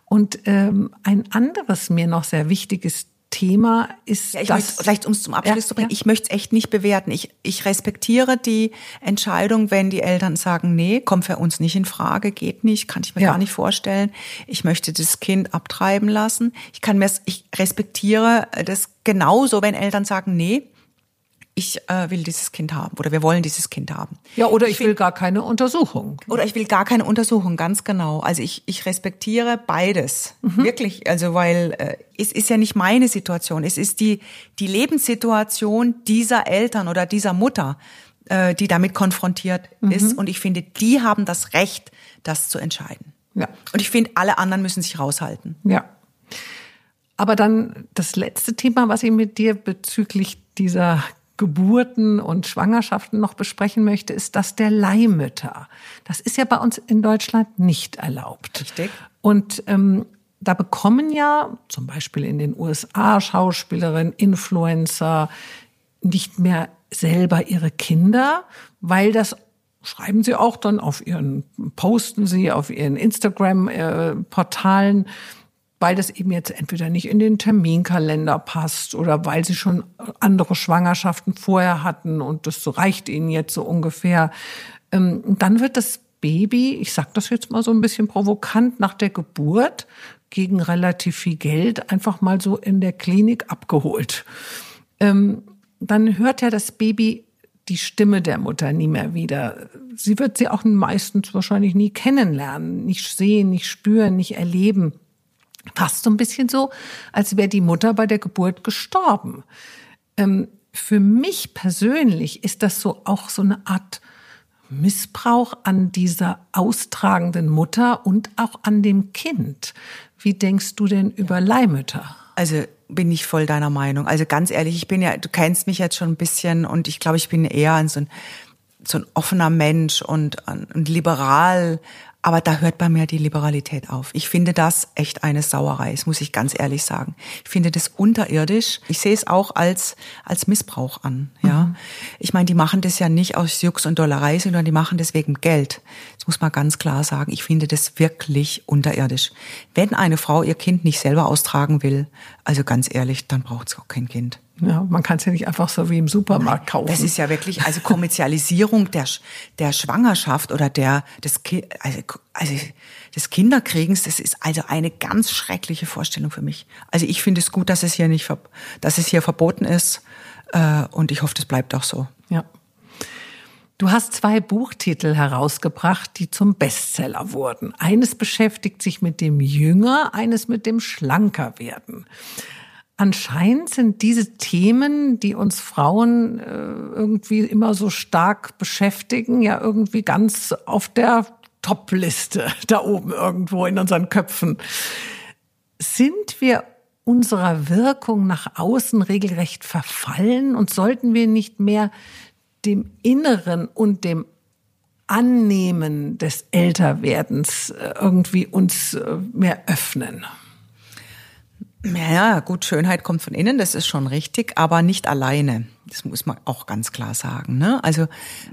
Und ähm, ein anderes mir noch sehr wichtiges Thema ist ja, ich das. Möchte, vielleicht um es zum Abschluss ja, zu bringen, ja. ich möchte es echt nicht bewerten. Ich, ich respektiere die Entscheidung, wenn die Eltern sagen, nee, kommt für uns nicht in Frage, geht nicht, kann ich mir ja. gar nicht vorstellen. Ich möchte das Kind abtreiben lassen. Ich kann mir, ich respektiere das genauso, wenn Eltern sagen, nee, ich äh, will dieses Kind haben oder wir wollen dieses Kind haben. Ja, oder ich, ich will gar keine Untersuchung. Oder ich will gar keine Untersuchung, ganz genau. Also ich, ich respektiere beides. Mhm. Wirklich. Also weil äh, es ist ja nicht meine Situation. Es ist die, die Lebenssituation dieser Eltern oder dieser Mutter, äh, die damit konfrontiert mhm. ist. Und ich finde, die haben das Recht, das zu entscheiden. Ja. Und ich finde, alle anderen müssen sich raushalten. Ja. Aber dann das letzte Thema, was ich mit dir bezüglich dieser Geburten und Schwangerschaften noch besprechen möchte, ist das der Leihmütter. Das ist ja bei uns in Deutschland nicht erlaubt. Richtig. Und ähm, da bekommen ja zum Beispiel in den USA Schauspielerinnen, Influencer nicht mehr selber ihre Kinder, weil das schreiben sie auch dann auf ihren, posten sie auf ihren Instagram-Portalen. Äh, weil das eben jetzt entweder nicht in den Terminkalender passt oder weil sie schon andere Schwangerschaften vorher hatten und das reicht ihnen jetzt so ungefähr. Ähm, dann wird das Baby, ich sage das jetzt mal so ein bisschen provokant, nach der Geburt gegen relativ viel Geld einfach mal so in der Klinik abgeholt. Ähm, dann hört ja das Baby die Stimme der Mutter nie mehr wieder. Sie wird sie auch meistens wahrscheinlich nie kennenlernen, nicht sehen, nicht spüren, nicht erleben. Fast so ein bisschen so, als wäre die Mutter bei der Geburt gestorben. Ähm, für mich persönlich ist das so auch so eine Art Missbrauch an dieser austragenden Mutter und auch an dem Kind. Wie denkst du denn über Leihmütter? Also bin ich voll deiner Meinung. Also ganz ehrlich, ich bin ja, du kennst mich jetzt schon ein bisschen und ich glaube, ich bin eher so ein, so ein offener Mensch und, und liberal aber da hört bei mir die Liberalität auf. Ich finde das echt eine Sauerei, das muss ich ganz ehrlich sagen. Ich finde das unterirdisch. Ich sehe es auch als, als Missbrauch an, ja. Mhm. Ich meine, die machen das ja nicht aus Jux und Dollerei, sondern die machen das wegen Geld. Das muss man ganz klar sagen. Ich finde das wirklich unterirdisch. Wenn eine Frau ihr Kind nicht selber austragen will, also ganz ehrlich, dann braucht es auch kein Kind. Ja, man kann es ja nicht einfach so wie im Supermarkt kaufen. Das ist ja wirklich also Kommerzialisierung der der Schwangerschaft oder der des also, also des Kinderkriegens. Das ist also eine ganz schreckliche Vorstellung für mich. Also ich finde es gut, dass es hier nicht dass es hier verboten ist äh, und ich hoffe, das bleibt auch so. Ja. Du hast zwei Buchtitel herausgebracht, die zum Bestseller wurden. Eines beschäftigt sich mit dem Jünger, eines mit dem Schlankerwerden. Anscheinend sind diese Themen, die uns Frauen äh, irgendwie immer so stark beschäftigen, ja irgendwie ganz auf der Top-Liste [laughs] da oben irgendwo in unseren Köpfen. Sind wir unserer Wirkung nach außen regelrecht verfallen und sollten wir nicht mehr dem Inneren und dem Annehmen des Älterwerdens äh, irgendwie uns äh, mehr öffnen? Ja, gut, Schönheit kommt von innen, das ist schon richtig, aber nicht alleine. Das muss man auch ganz klar sagen. Ne? Also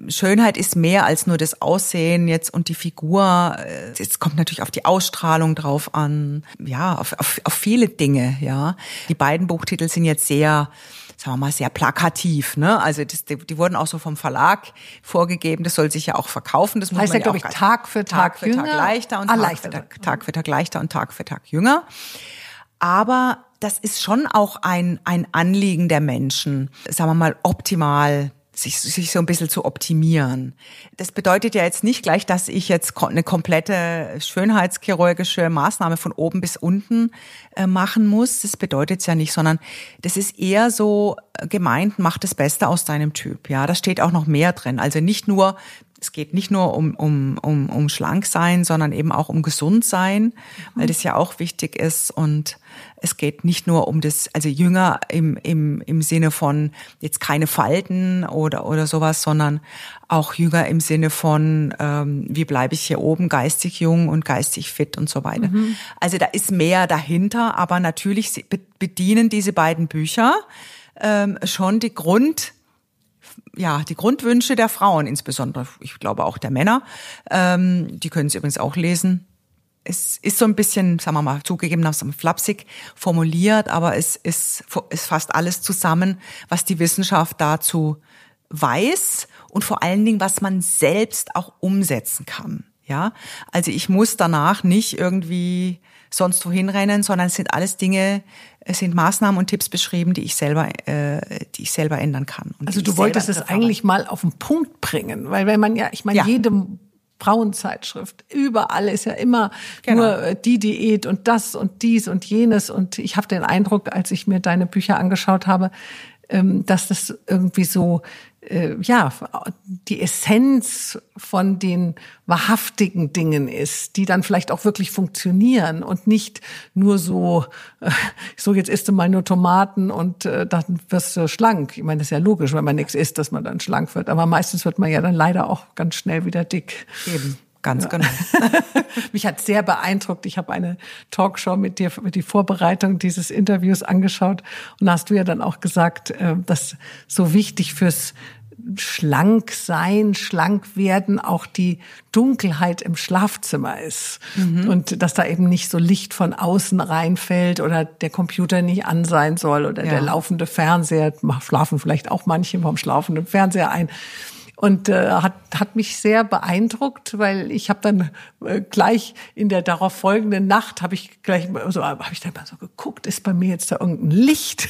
Schönheit ist mehr als nur das Aussehen jetzt und die Figur. Es kommt natürlich auf die Ausstrahlung drauf an, ja, auf, auf, auf viele Dinge. Ja, die beiden Buchtitel sind jetzt sehr sagen wir mal, sehr plakativ. Ne? Also das, die, die wurden auch so vom Verlag vorgegeben. Das soll sich ja auch verkaufen. Das muss heißt man ja, glaube ich, Tag für Tag, Tag für Tag leichter und ah, Tag, leichter. Für Tag, Tag für Tag leichter und Tag für Tag jünger. Aber das ist schon auch ein, ein Anliegen der Menschen, sagen wir mal, optimal sich, sich so ein bisschen zu optimieren. Das bedeutet ja jetzt nicht gleich, dass ich jetzt eine komplette schönheitschirurgische Maßnahme von oben bis unten äh, machen muss. Das bedeutet es ja nicht, sondern das ist eher so gemeint, mach das Beste aus deinem Typ. Ja, da steht auch noch mehr drin. Also nicht nur es geht nicht nur um, um, um, um schlank sein, sondern eben auch um gesund sein, weil das ja auch wichtig ist. Und es geht nicht nur um das, also jünger im, im, im Sinne von jetzt keine Falten oder, oder sowas, sondern auch jünger im Sinne von, ähm, wie bleibe ich hier oben geistig jung und geistig fit und so weiter. Mhm. Also da ist mehr dahinter, aber natürlich bedienen diese beiden Bücher ähm, schon die Grund, ja, die Grundwünsche der Frauen, insbesondere, ich glaube auch der Männer, ähm, die können Sie übrigens auch lesen. Es ist so ein bisschen, sagen wir mal, zugegebenermaßen flapsig formuliert, aber es ist, es fasst alles zusammen, was die Wissenschaft dazu weiß und vor allen Dingen, was man selbst auch umsetzen kann. Ja, also ich muss danach nicht irgendwie sonst wohin rennen, sondern es sind alles Dinge, es sind Maßnahmen und Tipps beschrieben, die ich selber, äh, die ich selber ändern kann. also du wolltest es eigentlich mal auf den Punkt bringen, weil wenn man ja, ich meine, ja. jede Frauenzeitschrift, überall ist ja immer genau. nur äh, die Diät und das und dies und jenes und ich habe den Eindruck, als ich mir deine Bücher angeschaut habe, ähm, dass das irgendwie so äh, ja, die Essenz von den wahrhaftigen Dingen ist, die dann vielleicht auch wirklich funktionieren und nicht nur so, äh, so jetzt isst du mal nur Tomaten und äh, dann wirst du schlank. Ich meine, das ist ja logisch, wenn man nichts isst, dass man dann schlank wird. Aber meistens wird man ja dann leider auch ganz schnell wieder dick. Eben. Ganz ja. genau. [laughs] Mich hat sehr beeindruckt. Ich habe eine Talkshow mit dir mit die Vorbereitung dieses Interviews angeschaut und da hast du ja dann auch gesagt, äh, dass so wichtig fürs schlank sein, schlank werden auch die Dunkelheit im Schlafzimmer ist. Mhm. Und dass da eben nicht so Licht von außen reinfällt oder der Computer nicht an sein soll oder ja. der laufende Fernseher, schlafen vielleicht auch manche vom schlafenden Fernseher ein und äh, hat, hat mich sehr beeindruckt, weil ich habe dann äh, gleich in der darauf folgenden Nacht habe ich gleich so habe ich dann mal so geguckt, ist bei mir jetzt da irgendein Licht?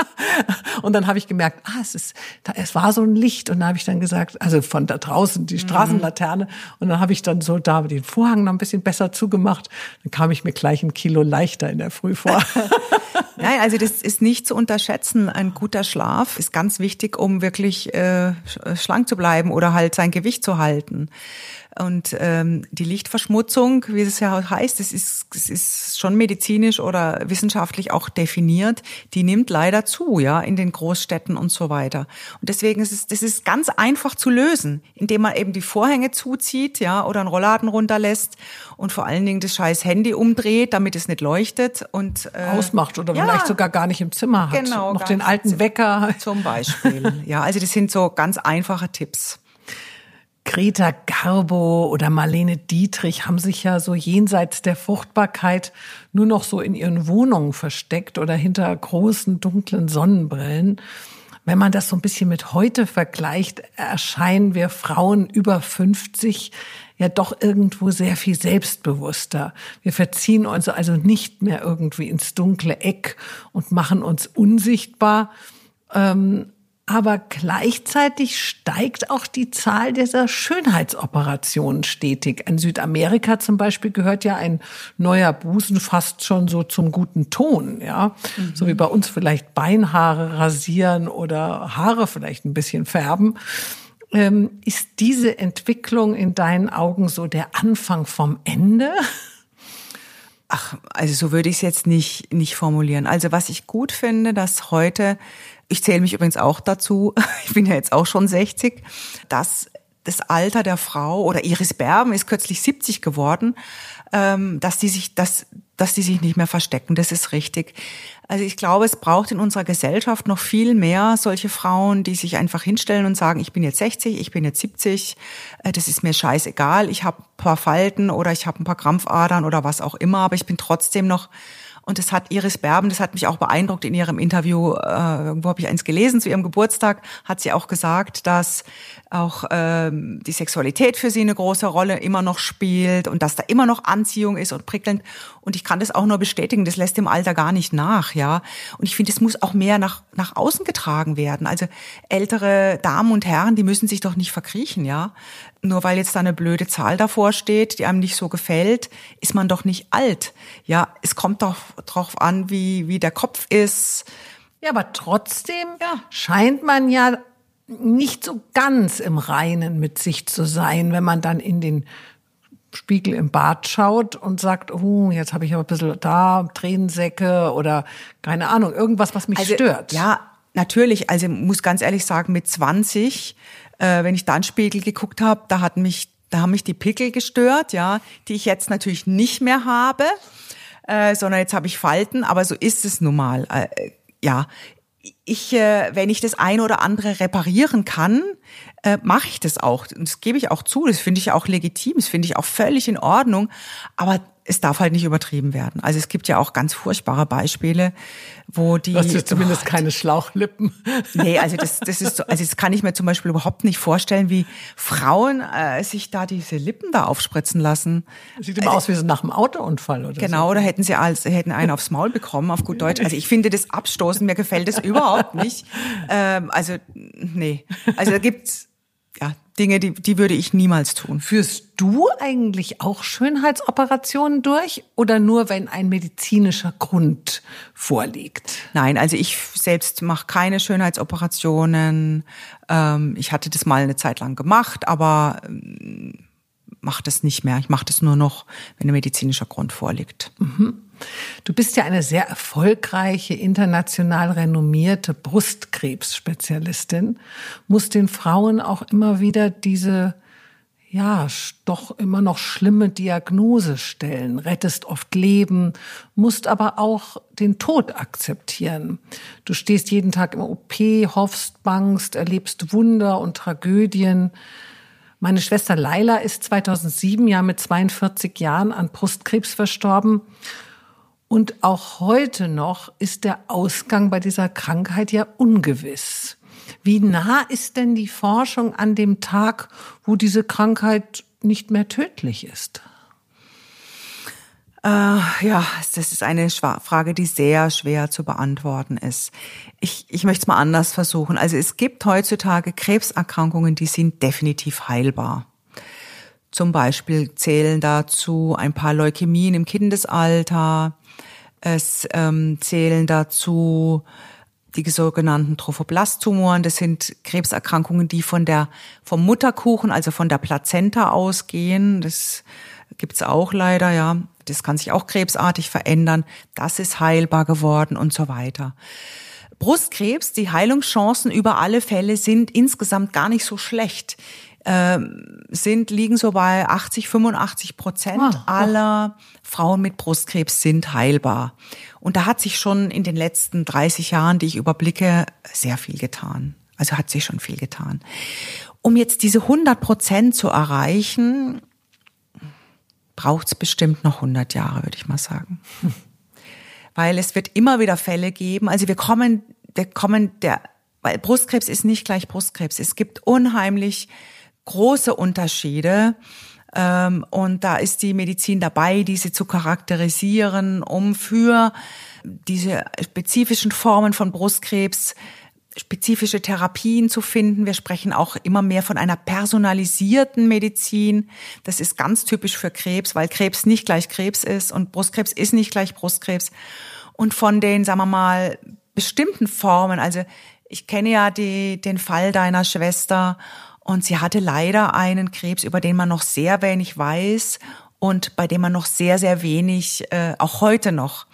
[laughs] und dann habe ich gemerkt, ah, es ist da, es war so ein Licht und dann habe ich dann gesagt, also von da draußen die mhm. Straßenlaterne und dann habe ich dann so da den Vorhang noch ein bisschen besser zugemacht, dann kam ich mir gleich ein Kilo leichter in der Früh vor. [laughs] Nein, also das ist nicht zu unterschätzen. Ein guter Schlaf ist ganz wichtig, um wirklich äh, schlank zu bleiben oder halt sein Gewicht zu halten. Und ähm, die Lichtverschmutzung, wie es ja heißt, das ist, das ist schon medizinisch oder wissenschaftlich auch definiert, die nimmt leider zu, ja, in den Großstädten und so weiter. Und deswegen ist es, das ist ganz einfach zu lösen, indem man eben die Vorhänge zuzieht, ja, oder einen Rollladen runterlässt und vor allen Dingen das scheiß Handy umdreht, damit es nicht leuchtet und äh, ausmacht oder ja, vielleicht sogar gar nicht im Zimmer hat. Genau, noch den alten Wecker zum Beispiel. ja, also das sind so ganz einfache Tipps. Greta Garbo oder Marlene Dietrich haben sich ja so jenseits der Fruchtbarkeit nur noch so in ihren Wohnungen versteckt oder hinter großen dunklen Sonnenbrillen. Wenn man das so ein bisschen mit heute vergleicht, erscheinen wir Frauen über 50 ja doch irgendwo sehr viel selbstbewusster. Wir verziehen uns also nicht mehr irgendwie ins dunkle Eck und machen uns unsichtbar. Ähm, aber gleichzeitig steigt auch die Zahl dieser Schönheitsoperationen stetig. In Südamerika zum Beispiel gehört ja ein neuer Busen fast schon so zum guten Ton, ja. Mhm. So wie bei uns vielleicht Beinhaare rasieren oder Haare vielleicht ein bisschen färben. Ähm, ist diese Entwicklung in deinen Augen so der Anfang vom Ende? Ach, also so würde ich es jetzt nicht, nicht formulieren. Also was ich gut finde, dass heute ich zähle mich übrigens auch dazu, [laughs] ich bin ja jetzt auch schon 60, dass das Alter der Frau oder Iris Berben ist kürzlich 70 geworden, ähm, dass die sich, dass, dass die sich nicht mehr verstecken. Das ist richtig. Also ich glaube, es braucht in unserer Gesellschaft noch viel mehr solche Frauen, die sich einfach hinstellen und sagen, ich bin jetzt 60, ich bin jetzt 70, äh, das ist mir scheißegal, ich habe ein paar Falten oder ich habe ein paar Krampfadern oder was auch immer, aber ich bin trotzdem noch Und das hat Iris Berben, das hat mich auch beeindruckt in ihrem Interview, äh, irgendwo habe ich eins gelesen, zu ihrem Geburtstag hat sie auch gesagt, dass auch ähm, die Sexualität für sie eine große Rolle immer noch spielt und dass da immer noch Anziehung ist und prickelnd. Und ich kann das auch nur bestätigen, das lässt dem Alter gar nicht nach, ja. Und ich finde, es muss auch mehr nach, nach außen getragen werden. Also ältere Damen und Herren, die müssen sich doch nicht verkriechen, ja. Nur weil jetzt da eine blöde Zahl davor steht, die einem nicht so gefällt, ist man doch nicht alt. Ja, es kommt doch drauf an, wie, wie der Kopf ist. Ja, aber trotzdem ja. scheint man ja nicht so ganz im Reinen mit sich zu sein, wenn man dann in den Spiegel im Bad schaut und sagt, oh, jetzt habe ich aber ein bisschen da Tränensäcke oder keine Ahnung, irgendwas, was mich also, stört. Ja, natürlich. Also muss ganz ehrlich sagen, mit 20, äh, wenn ich da in den Spiegel geguckt habe, da hat mich, da haben mich die Pickel gestört, ja, die ich jetzt natürlich nicht mehr habe, äh, sondern jetzt habe ich Falten, aber so ist es nun mal. Äh, ja, ich, äh, wenn ich das eine oder andere reparieren kann, äh, mache ich das auch. Und das gebe ich auch zu. Das finde ich auch legitim. Das finde ich auch völlig in Ordnung. Aber es darf halt nicht übertrieben werden. Also es gibt ja auch ganz furchtbare Beispiele, wo die. Das ist zumindest oh, keine Schlauchlippen. Nee, also das, das ist so, also das kann ich mir zum Beispiel überhaupt nicht vorstellen, wie Frauen äh, sich da diese Lippen da aufspritzen lassen. sieht immer also, aus wie so nach einem Autounfall oder Genau, so. da hätten sie als hätten einen aufs Maul bekommen, auf gut Deutsch. Also ich finde das abstoßend, mir gefällt das überhaupt nicht. Ähm, also nee, also da gibt's ja, Dinge, die, die würde ich niemals tun. Führst du eigentlich auch Schönheitsoperationen durch oder nur, wenn ein medizinischer Grund vorliegt? Nein, also ich selbst mache keine Schönheitsoperationen. Ähm, ich hatte das mal eine Zeit lang gemacht, aber ähm, mache das nicht mehr. Ich mache das nur noch, wenn ein medizinischer Grund vorliegt. Mhm. Du bist ja eine sehr erfolgreiche, international renommierte Brustkrebsspezialistin, musst den Frauen auch immer wieder diese ja, doch immer noch schlimme Diagnose stellen, rettest oft Leben, musst aber auch den Tod akzeptieren. Du stehst jeden Tag im OP, hoffst, bangst, erlebst Wunder und Tragödien. Meine Schwester Laila ist 2007 ja mit 42 Jahren an Brustkrebs verstorben. Und auch heute noch ist der Ausgang bei dieser Krankheit ja ungewiss. Wie nah ist denn die Forschung an dem Tag, wo diese Krankheit nicht mehr tödlich ist? Äh, ja, das ist eine Frage, die sehr schwer zu beantworten ist. Ich, ich möchte es mal anders versuchen. Also es gibt heutzutage Krebserkrankungen, die sind definitiv heilbar. Zum Beispiel zählen dazu ein paar Leukämien im Kindesalter, es ähm, zählen dazu die sogenannten Trophoblasttumoren. Das sind Krebserkrankungen, die von der, vom Mutterkuchen, also von der Plazenta ausgehen. Das gibt's auch leider, ja. Das kann sich auch krebsartig verändern. Das ist heilbar geworden und so weiter. Brustkrebs, die Heilungschancen über alle Fälle sind insgesamt gar nicht so schlecht. Ähm, sind, liegen so bei 80, 85 Prozent oh, aller Frauen mit Brustkrebs sind heilbar. Und da hat sich schon in den letzten 30 Jahren, die ich überblicke, sehr viel getan. Also hat sich schon viel getan. Um jetzt diese 100 Prozent zu erreichen, braucht es bestimmt noch 100 Jahre, würde ich mal sagen. [laughs] Weil es wird immer wieder Fälle geben. Also wir kommen, wir kommen der, weil Brustkrebs ist nicht gleich Brustkrebs. Es gibt unheimlich große Unterschiede. Ähm, und da ist die Medizin dabei, diese zu charakterisieren, um für diese spezifischen Formen von Brustkrebs spezifische Therapien zu finden. Wir sprechen auch immer mehr von einer personalisierten Medizin. Das ist ganz typisch für Krebs, weil Krebs nicht gleich Krebs ist und Brustkrebs ist nicht gleich Brustkrebs. Und von den, sagen wir mal, bestimmten Formen, also ich kenne ja die, den Fall deiner Schwester und sie hatte leider einen Krebs, über den man noch sehr wenig weiß und bei dem man noch sehr, sehr wenig, äh, auch heute noch,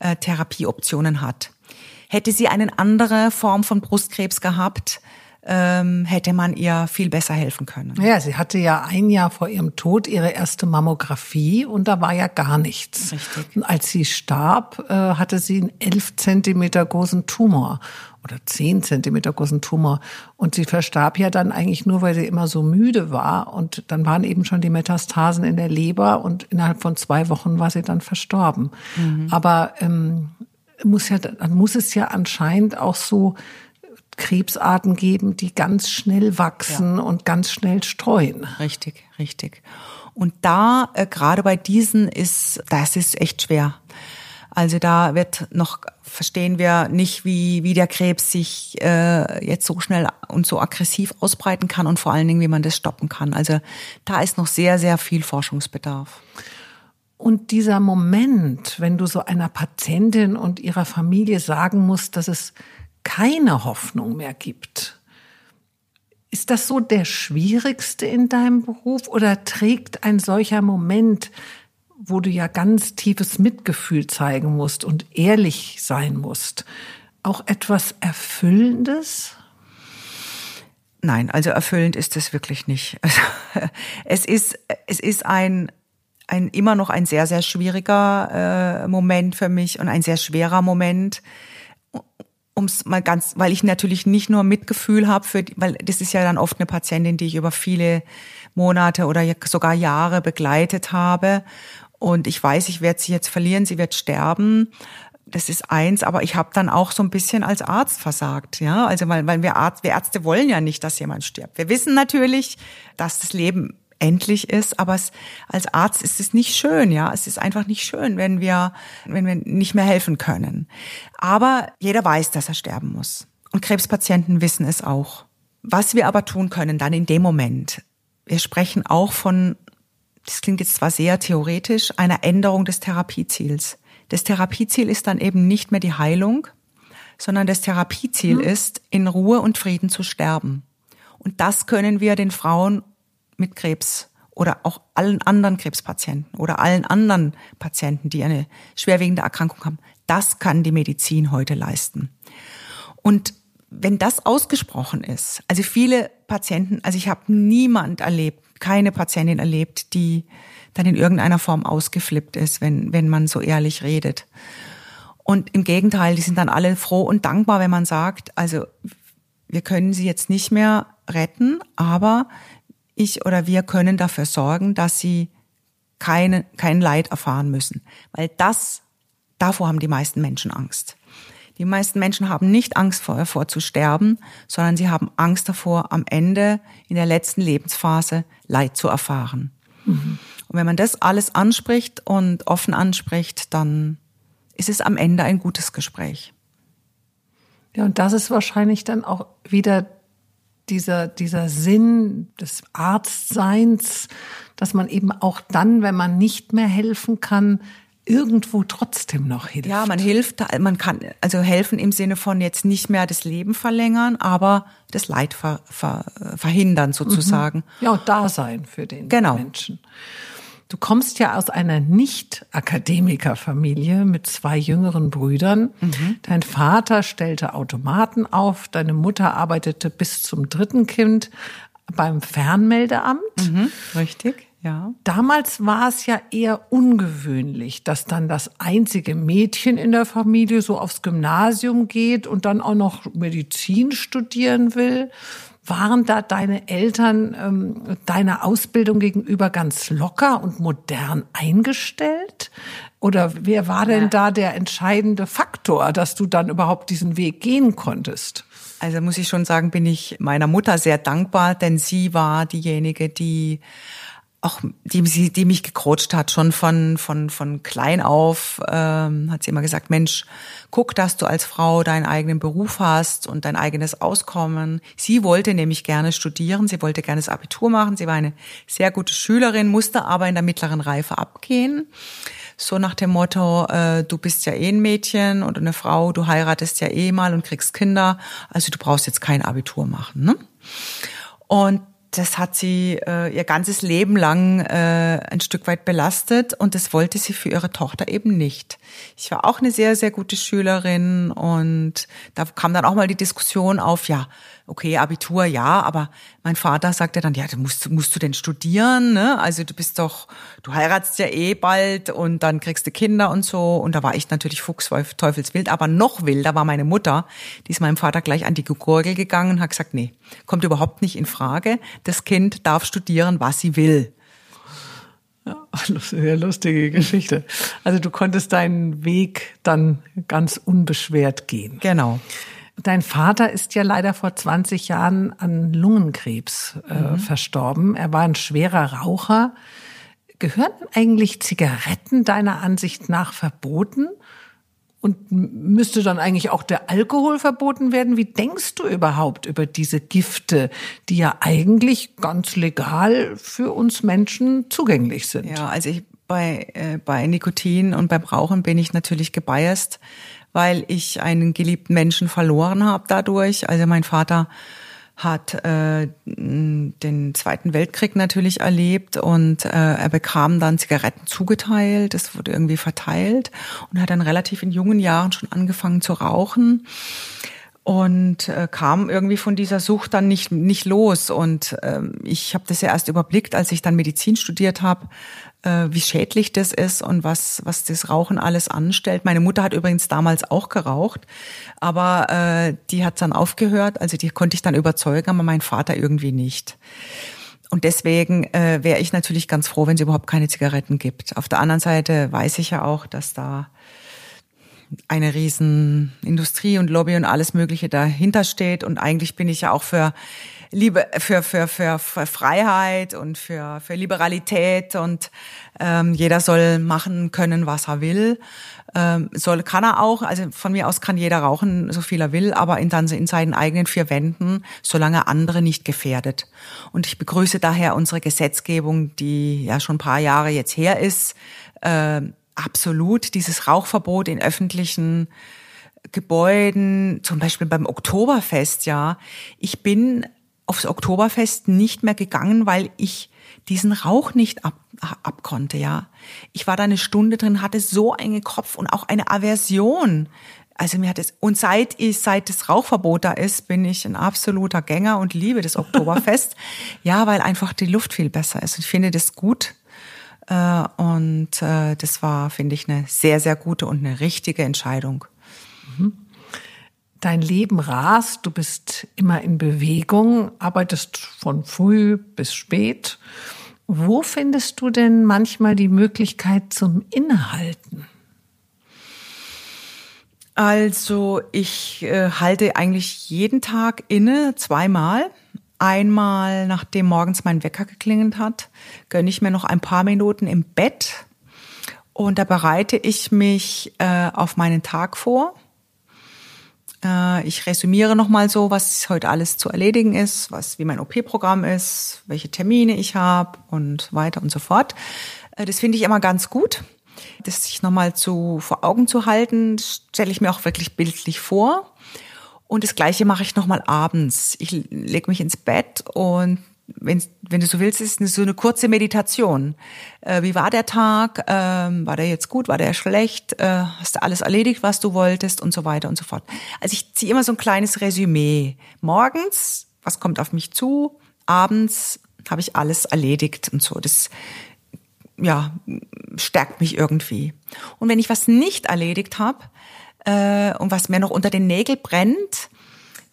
äh, Therapieoptionen hat. Hätte sie eine andere Form von Brustkrebs gehabt, ähm, hätte man ihr viel besser helfen können. Ja, sie hatte ja ein Jahr vor ihrem Tod ihre erste Mammographie und da war ja gar nichts. Richtig. Und als sie starb, äh, hatte sie einen elf Zentimeter großen Tumor oder zehn Zentimeter großen Tumor. Und sie verstarb ja dann eigentlich nur, weil sie immer so müde war. Und dann waren eben schon die Metastasen in der Leber und innerhalb von zwei Wochen war sie dann verstorben. Mhm. Aber ähm, muss ja, dann muss es ja anscheinend auch so Krebsarten geben, die ganz schnell wachsen ja. und ganz schnell streuen. Richtig, richtig. Und da, äh, gerade bei diesen ist, das ist echt schwer. Also da wird noch, verstehen wir nicht, wie, wie der Krebs sich äh, jetzt so schnell und so aggressiv ausbreiten kann und vor allen Dingen, wie man das stoppen kann. Also da ist noch sehr, sehr viel Forschungsbedarf. Und dieser Moment, wenn du so einer Patientin und ihrer Familie sagen musst, dass es keine Hoffnung mehr gibt. Ist das so der schwierigste in deinem Beruf oder trägt ein solcher Moment, wo du ja ganz tiefes Mitgefühl zeigen musst und ehrlich sein musst, auch etwas Erfüllendes? Nein, also erfüllend ist es wirklich nicht. [laughs] es ist, es ist ein, ein immer noch ein sehr, sehr schwieriger äh, Moment für mich und ein sehr schwerer Moment um es mal ganz, weil ich natürlich nicht nur Mitgefühl habe für, weil das ist ja dann oft eine Patientin, die ich über viele Monate oder sogar Jahre begleitet habe. Und ich weiß, ich werde sie jetzt verlieren, sie wird sterben. Das ist eins, aber ich habe dann auch so ein bisschen als Arzt versagt, ja. Also weil, weil wir, Arzt, wir Ärzte wollen ja nicht, dass jemand stirbt. Wir wissen natürlich, dass das Leben endlich ist, aber es, als Arzt ist es nicht schön, ja. Es ist einfach nicht schön, wenn wir, wenn wir nicht mehr helfen können. Aber jeder weiß, dass er sterben muss. Und Krebspatienten wissen es auch. Was wir aber tun können dann in dem Moment, wir sprechen auch von, das klingt jetzt zwar sehr theoretisch, einer Änderung des Therapieziels. Das Therapieziel ist dann eben nicht mehr die Heilung, sondern das Therapieziel mhm. ist, in Ruhe und Frieden zu sterben. Und das können wir den Frauen mit Krebs oder auch allen anderen Krebspatienten oder allen anderen Patienten, die eine schwerwiegende Erkrankung haben. Das kann die Medizin heute leisten. Und wenn das ausgesprochen ist, also viele Patienten, also ich habe niemand erlebt, keine Patientin erlebt, die dann in irgendeiner Form ausgeflippt ist, wenn, wenn man so ehrlich redet. Und im Gegenteil, die sind dann alle froh und dankbar, wenn man sagt, also wir können sie jetzt nicht mehr retten, aber ich oder wir können dafür sorgen, dass sie keine, kein Leid erfahren müssen. Weil das, davor haben die meisten Menschen Angst. Die meisten Menschen haben nicht Angst vor, vor zu sterben, sondern sie haben Angst davor, am Ende in der letzten Lebensphase Leid zu erfahren. Mhm. Und wenn man das alles anspricht und offen anspricht, dann ist es am Ende ein gutes Gespräch. Ja, und das ist wahrscheinlich dann auch wieder dieser, dieser Sinn des Arztseins, dass man eben auch dann, wenn man nicht mehr helfen kann, irgendwo trotzdem noch hilft. Ja, man hilft, man kann also helfen im Sinne von jetzt nicht mehr das Leben verlängern, aber das Leid ver, ver, verhindern sozusagen. Mhm. Ja, und da sein für den genau. Menschen. Du kommst ja aus einer Nicht-Akademiker-Familie mit zwei jüngeren Brüdern. Mhm. Dein Vater stellte Automaten auf, deine Mutter arbeitete bis zum dritten Kind beim Fernmeldeamt. Mhm, richtig, ja. Damals war es ja eher ungewöhnlich, dass dann das einzige Mädchen in der Familie so aufs Gymnasium geht und dann auch noch Medizin studieren will. Waren da deine Eltern ähm, deiner Ausbildung gegenüber ganz locker und modern eingestellt? Oder wer war denn da der entscheidende Faktor, dass du dann überhaupt diesen Weg gehen konntest? Also muss ich schon sagen, bin ich meiner Mutter sehr dankbar, denn sie war diejenige, die auch die, die mich gecoacht hat, schon von, von, von klein auf, ähm, hat sie immer gesagt, Mensch, guck, dass du als Frau deinen eigenen Beruf hast und dein eigenes Auskommen. Sie wollte nämlich gerne studieren, sie wollte gerne das Abitur machen, sie war eine sehr gute Schülerin, musste aber in der mittleren Reife abgehen. So nach dem Motto, äh, du bist ja eh ein Mädchen und eine Frau, du heiratest ja eh mal und kriegst Kinder, also du brauchst jetzt kein Abitur machen. Ne? Und das hat sie äh, ihr ganzes Leben lang äh, ein Stück weit belastet und das wollte sie für ihre Tochter eben nicht. Ich war auch eine sehr, sehr gute Schülerin und da kam dann auch mal die Diskussion auf, ja, okay, Abitur, ja, aber mein Vater sagte dann, ja, musst, musst du denn studieren? Ne? Also du bist doch, du heiratst ja eh bald und dann kriegst du Kinder und so. Und da war ich natürlich fuchsteufelswild, aber noch wilder war meine Mutter, die ist meinem Vater gleich an die Gurgel gegangen und hat gesagt, nee, kommt überhaupt nicht in Frage. Das Kind darf studieren, was sie will. Ja, sehr lustige Geschichte. Also du konntest deinen Weg dann ganz unbeschwert gehen. Genau. Dein Vater ist ja leider vor 20 Jahren an Lungenkrebs äh, mhm. verstorben. Er war ein schwerer Raucher. Gehören eigentlich Zigaretten deiner Ansicht nach verboten? Und müsste dann eigentlich auch der Alkohol verboten werden? Wie denkst du überhaupt über diese Gifte, die ja eigentlich ganz legal für uns Menschen zugänglich sind? Ja, also ich, bei, äh, bei Nikotin und beim Rauchen bin ich natürlich gebiased weil ich einen geliebten Menschen verloren habe dadurch. Also mein Vater hat äh, den Zweiten Weltkrieg natürlich erlebt und äh, er bekam dann Zigaretten zugeteilt, das wurde irgendwie verteilt und hat dann relativ in jungen Jahren schon angefangen zu rauchen und äh, kam irgendwie von dieser Sucht dann nicht nicht los. Und äh, ich habe das ja erst überblickt, als ich dann Medizin studiert habe, wie schädlich das ist und was, was das Rauchen alles anstellt. Meine Mutter hat übrigens damals auch geraucht, aber äh, die hat dann aufgehört, also die konnte ich dann überzeugen, aber mein Vater irgendwie nicht. Und deswegen äh, wäre ich natürlich ganz froh, wenn es überhaupt keine Zigaretten gibt. Auf der anderen Seite weiß ich ja auch, dass da eine riesen Industrie und Lobby und alles Mögliche dahinter steht. Und eigentlich bin ich ja auch für Liebe, für, für, für, für Freiheit und für, für Liberalität und ähm, jeder soll machen können, was er will. Ähm, soll, kann er auch, also von mir aus kann jeder rauchen, so viel er will, aber in, dann in seinen eigenen vier Wänden, solange andere nicht gefährdet. Und ich begrüße daher unsere Gesetzgebung, die ja schon ein paar Jahre jetzt her ist, äh, absolut dieses Rauchverbot in öffentlichen Gebäuden, zum Beispiel beim Oktoberfest, ja. Ich bin aufs Oktoberfest nicht mehr gegangen, weil ich diesen Rauch nicht ab, ab konnte, ja. Ich war da eine Stunde drin, hatte so einen Kopf und auch eine Aversion. Also mir hat es, und seit ich, seit das Rauchverbot da ist, bin ich ein absoluter Gänger und liebe das Oktoberfest. [laughs] ja, weil einfach die Luft viel besser ist. Ich finde das gut. Äh, und äh, das war, finde ich, eine sehr, sehr gute und eine richtige Entscheidung. Mhm dein Leben rast, du bist immer in Bewegung, arbeitest von früh bis spät. Wo findest du denn manchmal die Möglichkeit zum Innehalten? Also ich äh, halte eigentlich jeden Tag inne, zweimal. Einmal, nachdem morgens mein Wecker geklingelt hat, gönne ich mir noch ein paar Minuten im Bett und da bereite ich mich äh, auf meinen Tag vor ich resümiere nochmal so, was heute alles zu erledigen ist, was wie mein OP-Programm ist, welche Termine ich habe und weiter und so fort. Äh, das finde ich immer ganz gut, das sich nochmal zu vor Augen zu halten. stelle ich mir auch wirklich bildlich vor. Und das Gleiche mache ich nochmal abends. Ich lege mich ins Bett und wenn, wenn du so willst, ist es so eine kurze Meditation. Äh, wie war der Tag? Ähm, war der jetzt gut? War der schlecht? Äh, hast du alles erledigt, was du wolltest? Und so weiter und so fort. Also ich ziehe immer so ein kleines Resümee. Morgens, was kommt auf mich zu? Abends habe ich alles erledigt und so. Das ja stärkt mich irgendwie. Und wenn ich was nicht erledigt habe äh, und was mir noch unter den Nägeln brennt,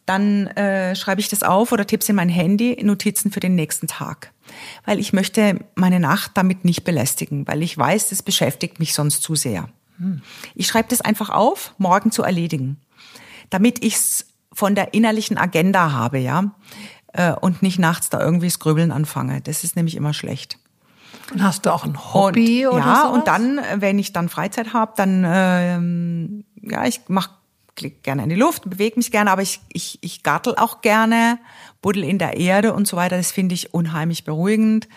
dann äh, schreibe ich das auf oder tipp's in mein Handy, Notizen für den nächsten Tag. Weil ich möchte meine Nacht damit nicht belästigen, weil ich weiß, das beschäftigt mich sonst zu sehr. Hm. Ich schreibe das einfach auf, morgen zu erledigen, damit ich's von der innerlichen Agenda habe, ja, äh, und nicht nachts da irgendwie das Grübeln anfange. Das ist nämlich immer schlecht. Und hast du auch ein Hobby und, oder Ja, sowas? und dann, wenn ich dann Freizeit habe, dann ähm, ja, ich mache klick gerne in die Luft, bewege mich gerne, aber ich, ich, ich gartel auch gerne, buddel in der Erde und so weiter. Das finde ich unheimlich beruhigend.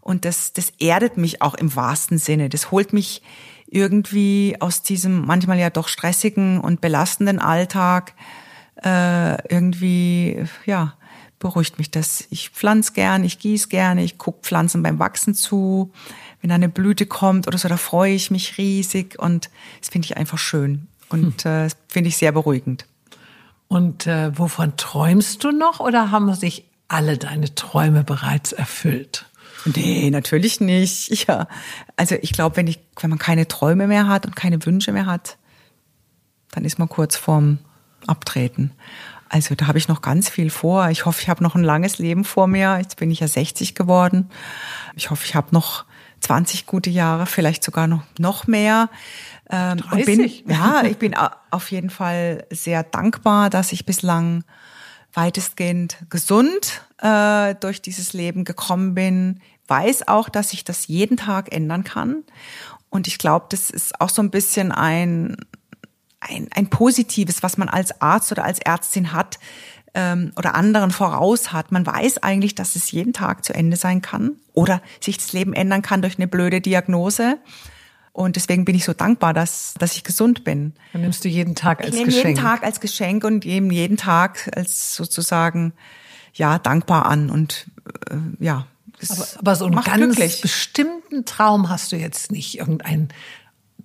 Und das, das erdet mich auch im wahrsten Sinne. Das holt mich irgendwie aus diesem manchmal ja doch stressigen und belastenden Alltag äh, irgendwie, ja, beruhigt mich das. Ich pflanze gern, ich gieße gerne, ich gucke Pflanzen beim Wachsen zu. Wenn eine Blüte kommt oder so, da freue ich mich riesig und das finde ich einfach schön und hm. äh, finde ich sehr beruhigend. Und äh, wovon träumst du noch oder haben sich alle deine Träume bereits erfüllt? Nee, natürlich nicht. [laughs] Ja. Also ich glaube, wenn ich, wenn man keine Träume mehr hat und keine Wünsche mehr hat, dann ist man kurz vorm Abtreten. Also da habe ich noch ganz viel vor. Ich hoffe, ich habe noch ein langes Leben vor mir. Jetzt bin ich ja 60 geworden. Ich hoffe, ich habe noch 20 gute Jahre, vielleicht sogar noch, noch mehr. Ähm, 30? Bin, ja, ich bin auf jeden Fall sehr dankbar, dass ich bislang weitestgehend gesund äh, durch dieses Leben gekommen bin. Weiß auch, dass ich das jeden Tag ändern kann. Und ich glaube, das ist auch so ein bisschen ein, ein, ein Positives, was man als Arzt oder als Ärztin hat ähm, oder anderen voraus hat. Man weiß eigentlich, dass es jeden Tag zu Ende sein kann oder sich das Leben ändern kann durch eine blöde Diagnose. Und deswegen bin ich so dankbar, dass, dass ich gesund bin. Dann nimmst du jeden Tag als ich nehme Geschenk. jeden Tag als Geschenk und eben jeden Tag als sozusagen, ja, dankbar an und, äh, ja. Aber, aber so einen ganz glücklich. bestimmten Traum hast du jetzt nicht. Irgendein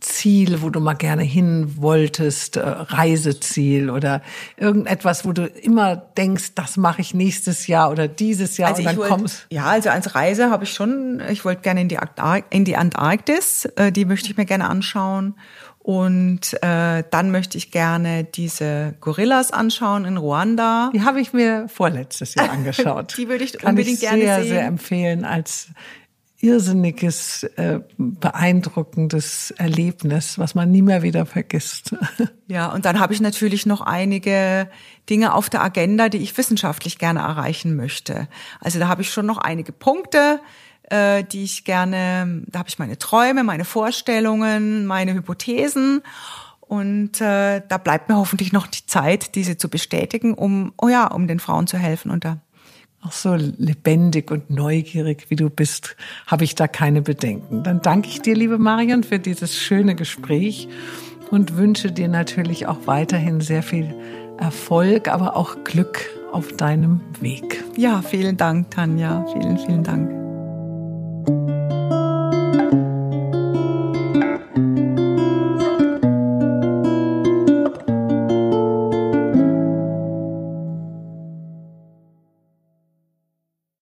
Ziel, wo du mal gerne hin wolltest, äh, Reiseziel oder irgendetwas, wo du immer denkst, das mache ich nächstes Jahr oder dieses Jahr also und dann wollt, kommst. Ja, also als Reise habe ich schon, ich wollte gerne in die, in die Antarktis, äh, die möchte ich mir gerne anschauen. Und äh, dann möchte ich gerne diese Gorillas anschauen in Ruanda. Die habe ich mir vorletztes Jahr angeschaut. [laughs] die würde ich Kann unbedingt ich gerne sehr, sehen. sehr empfehlen als irrsinniges, äh, beeindruckendes Erlebnis, was man nie mehr wieder vergisst. [laughs] Ja, und dann habe ich natürlich noch einige Dinge auf der Agenda, die ich wissenschaftlich gerne erreichen möchte. Also da habe ich schon noch einige Punkte, äh, die ich gerne, da habe ich meine Träume, meine Vorstellungen, meine Hypothesen. Und äh, da bleibt mir hoffentlich noch die Zeit, diese zu bestätigen, um, oh ja, um den Frauen zu helfen und da auch so lebendig und neugierig wie du bist, habe ich da keine Bedenken. Dann danke ich dir, liebe Marion, für dieses schöne Gespräch und wünsche dir natürlich auch weiterhin sehr viel Erfolg, aber auch Glück auf deinem Weg. Ja, vielen Dank, Tanja. Vielen, vielen Dank.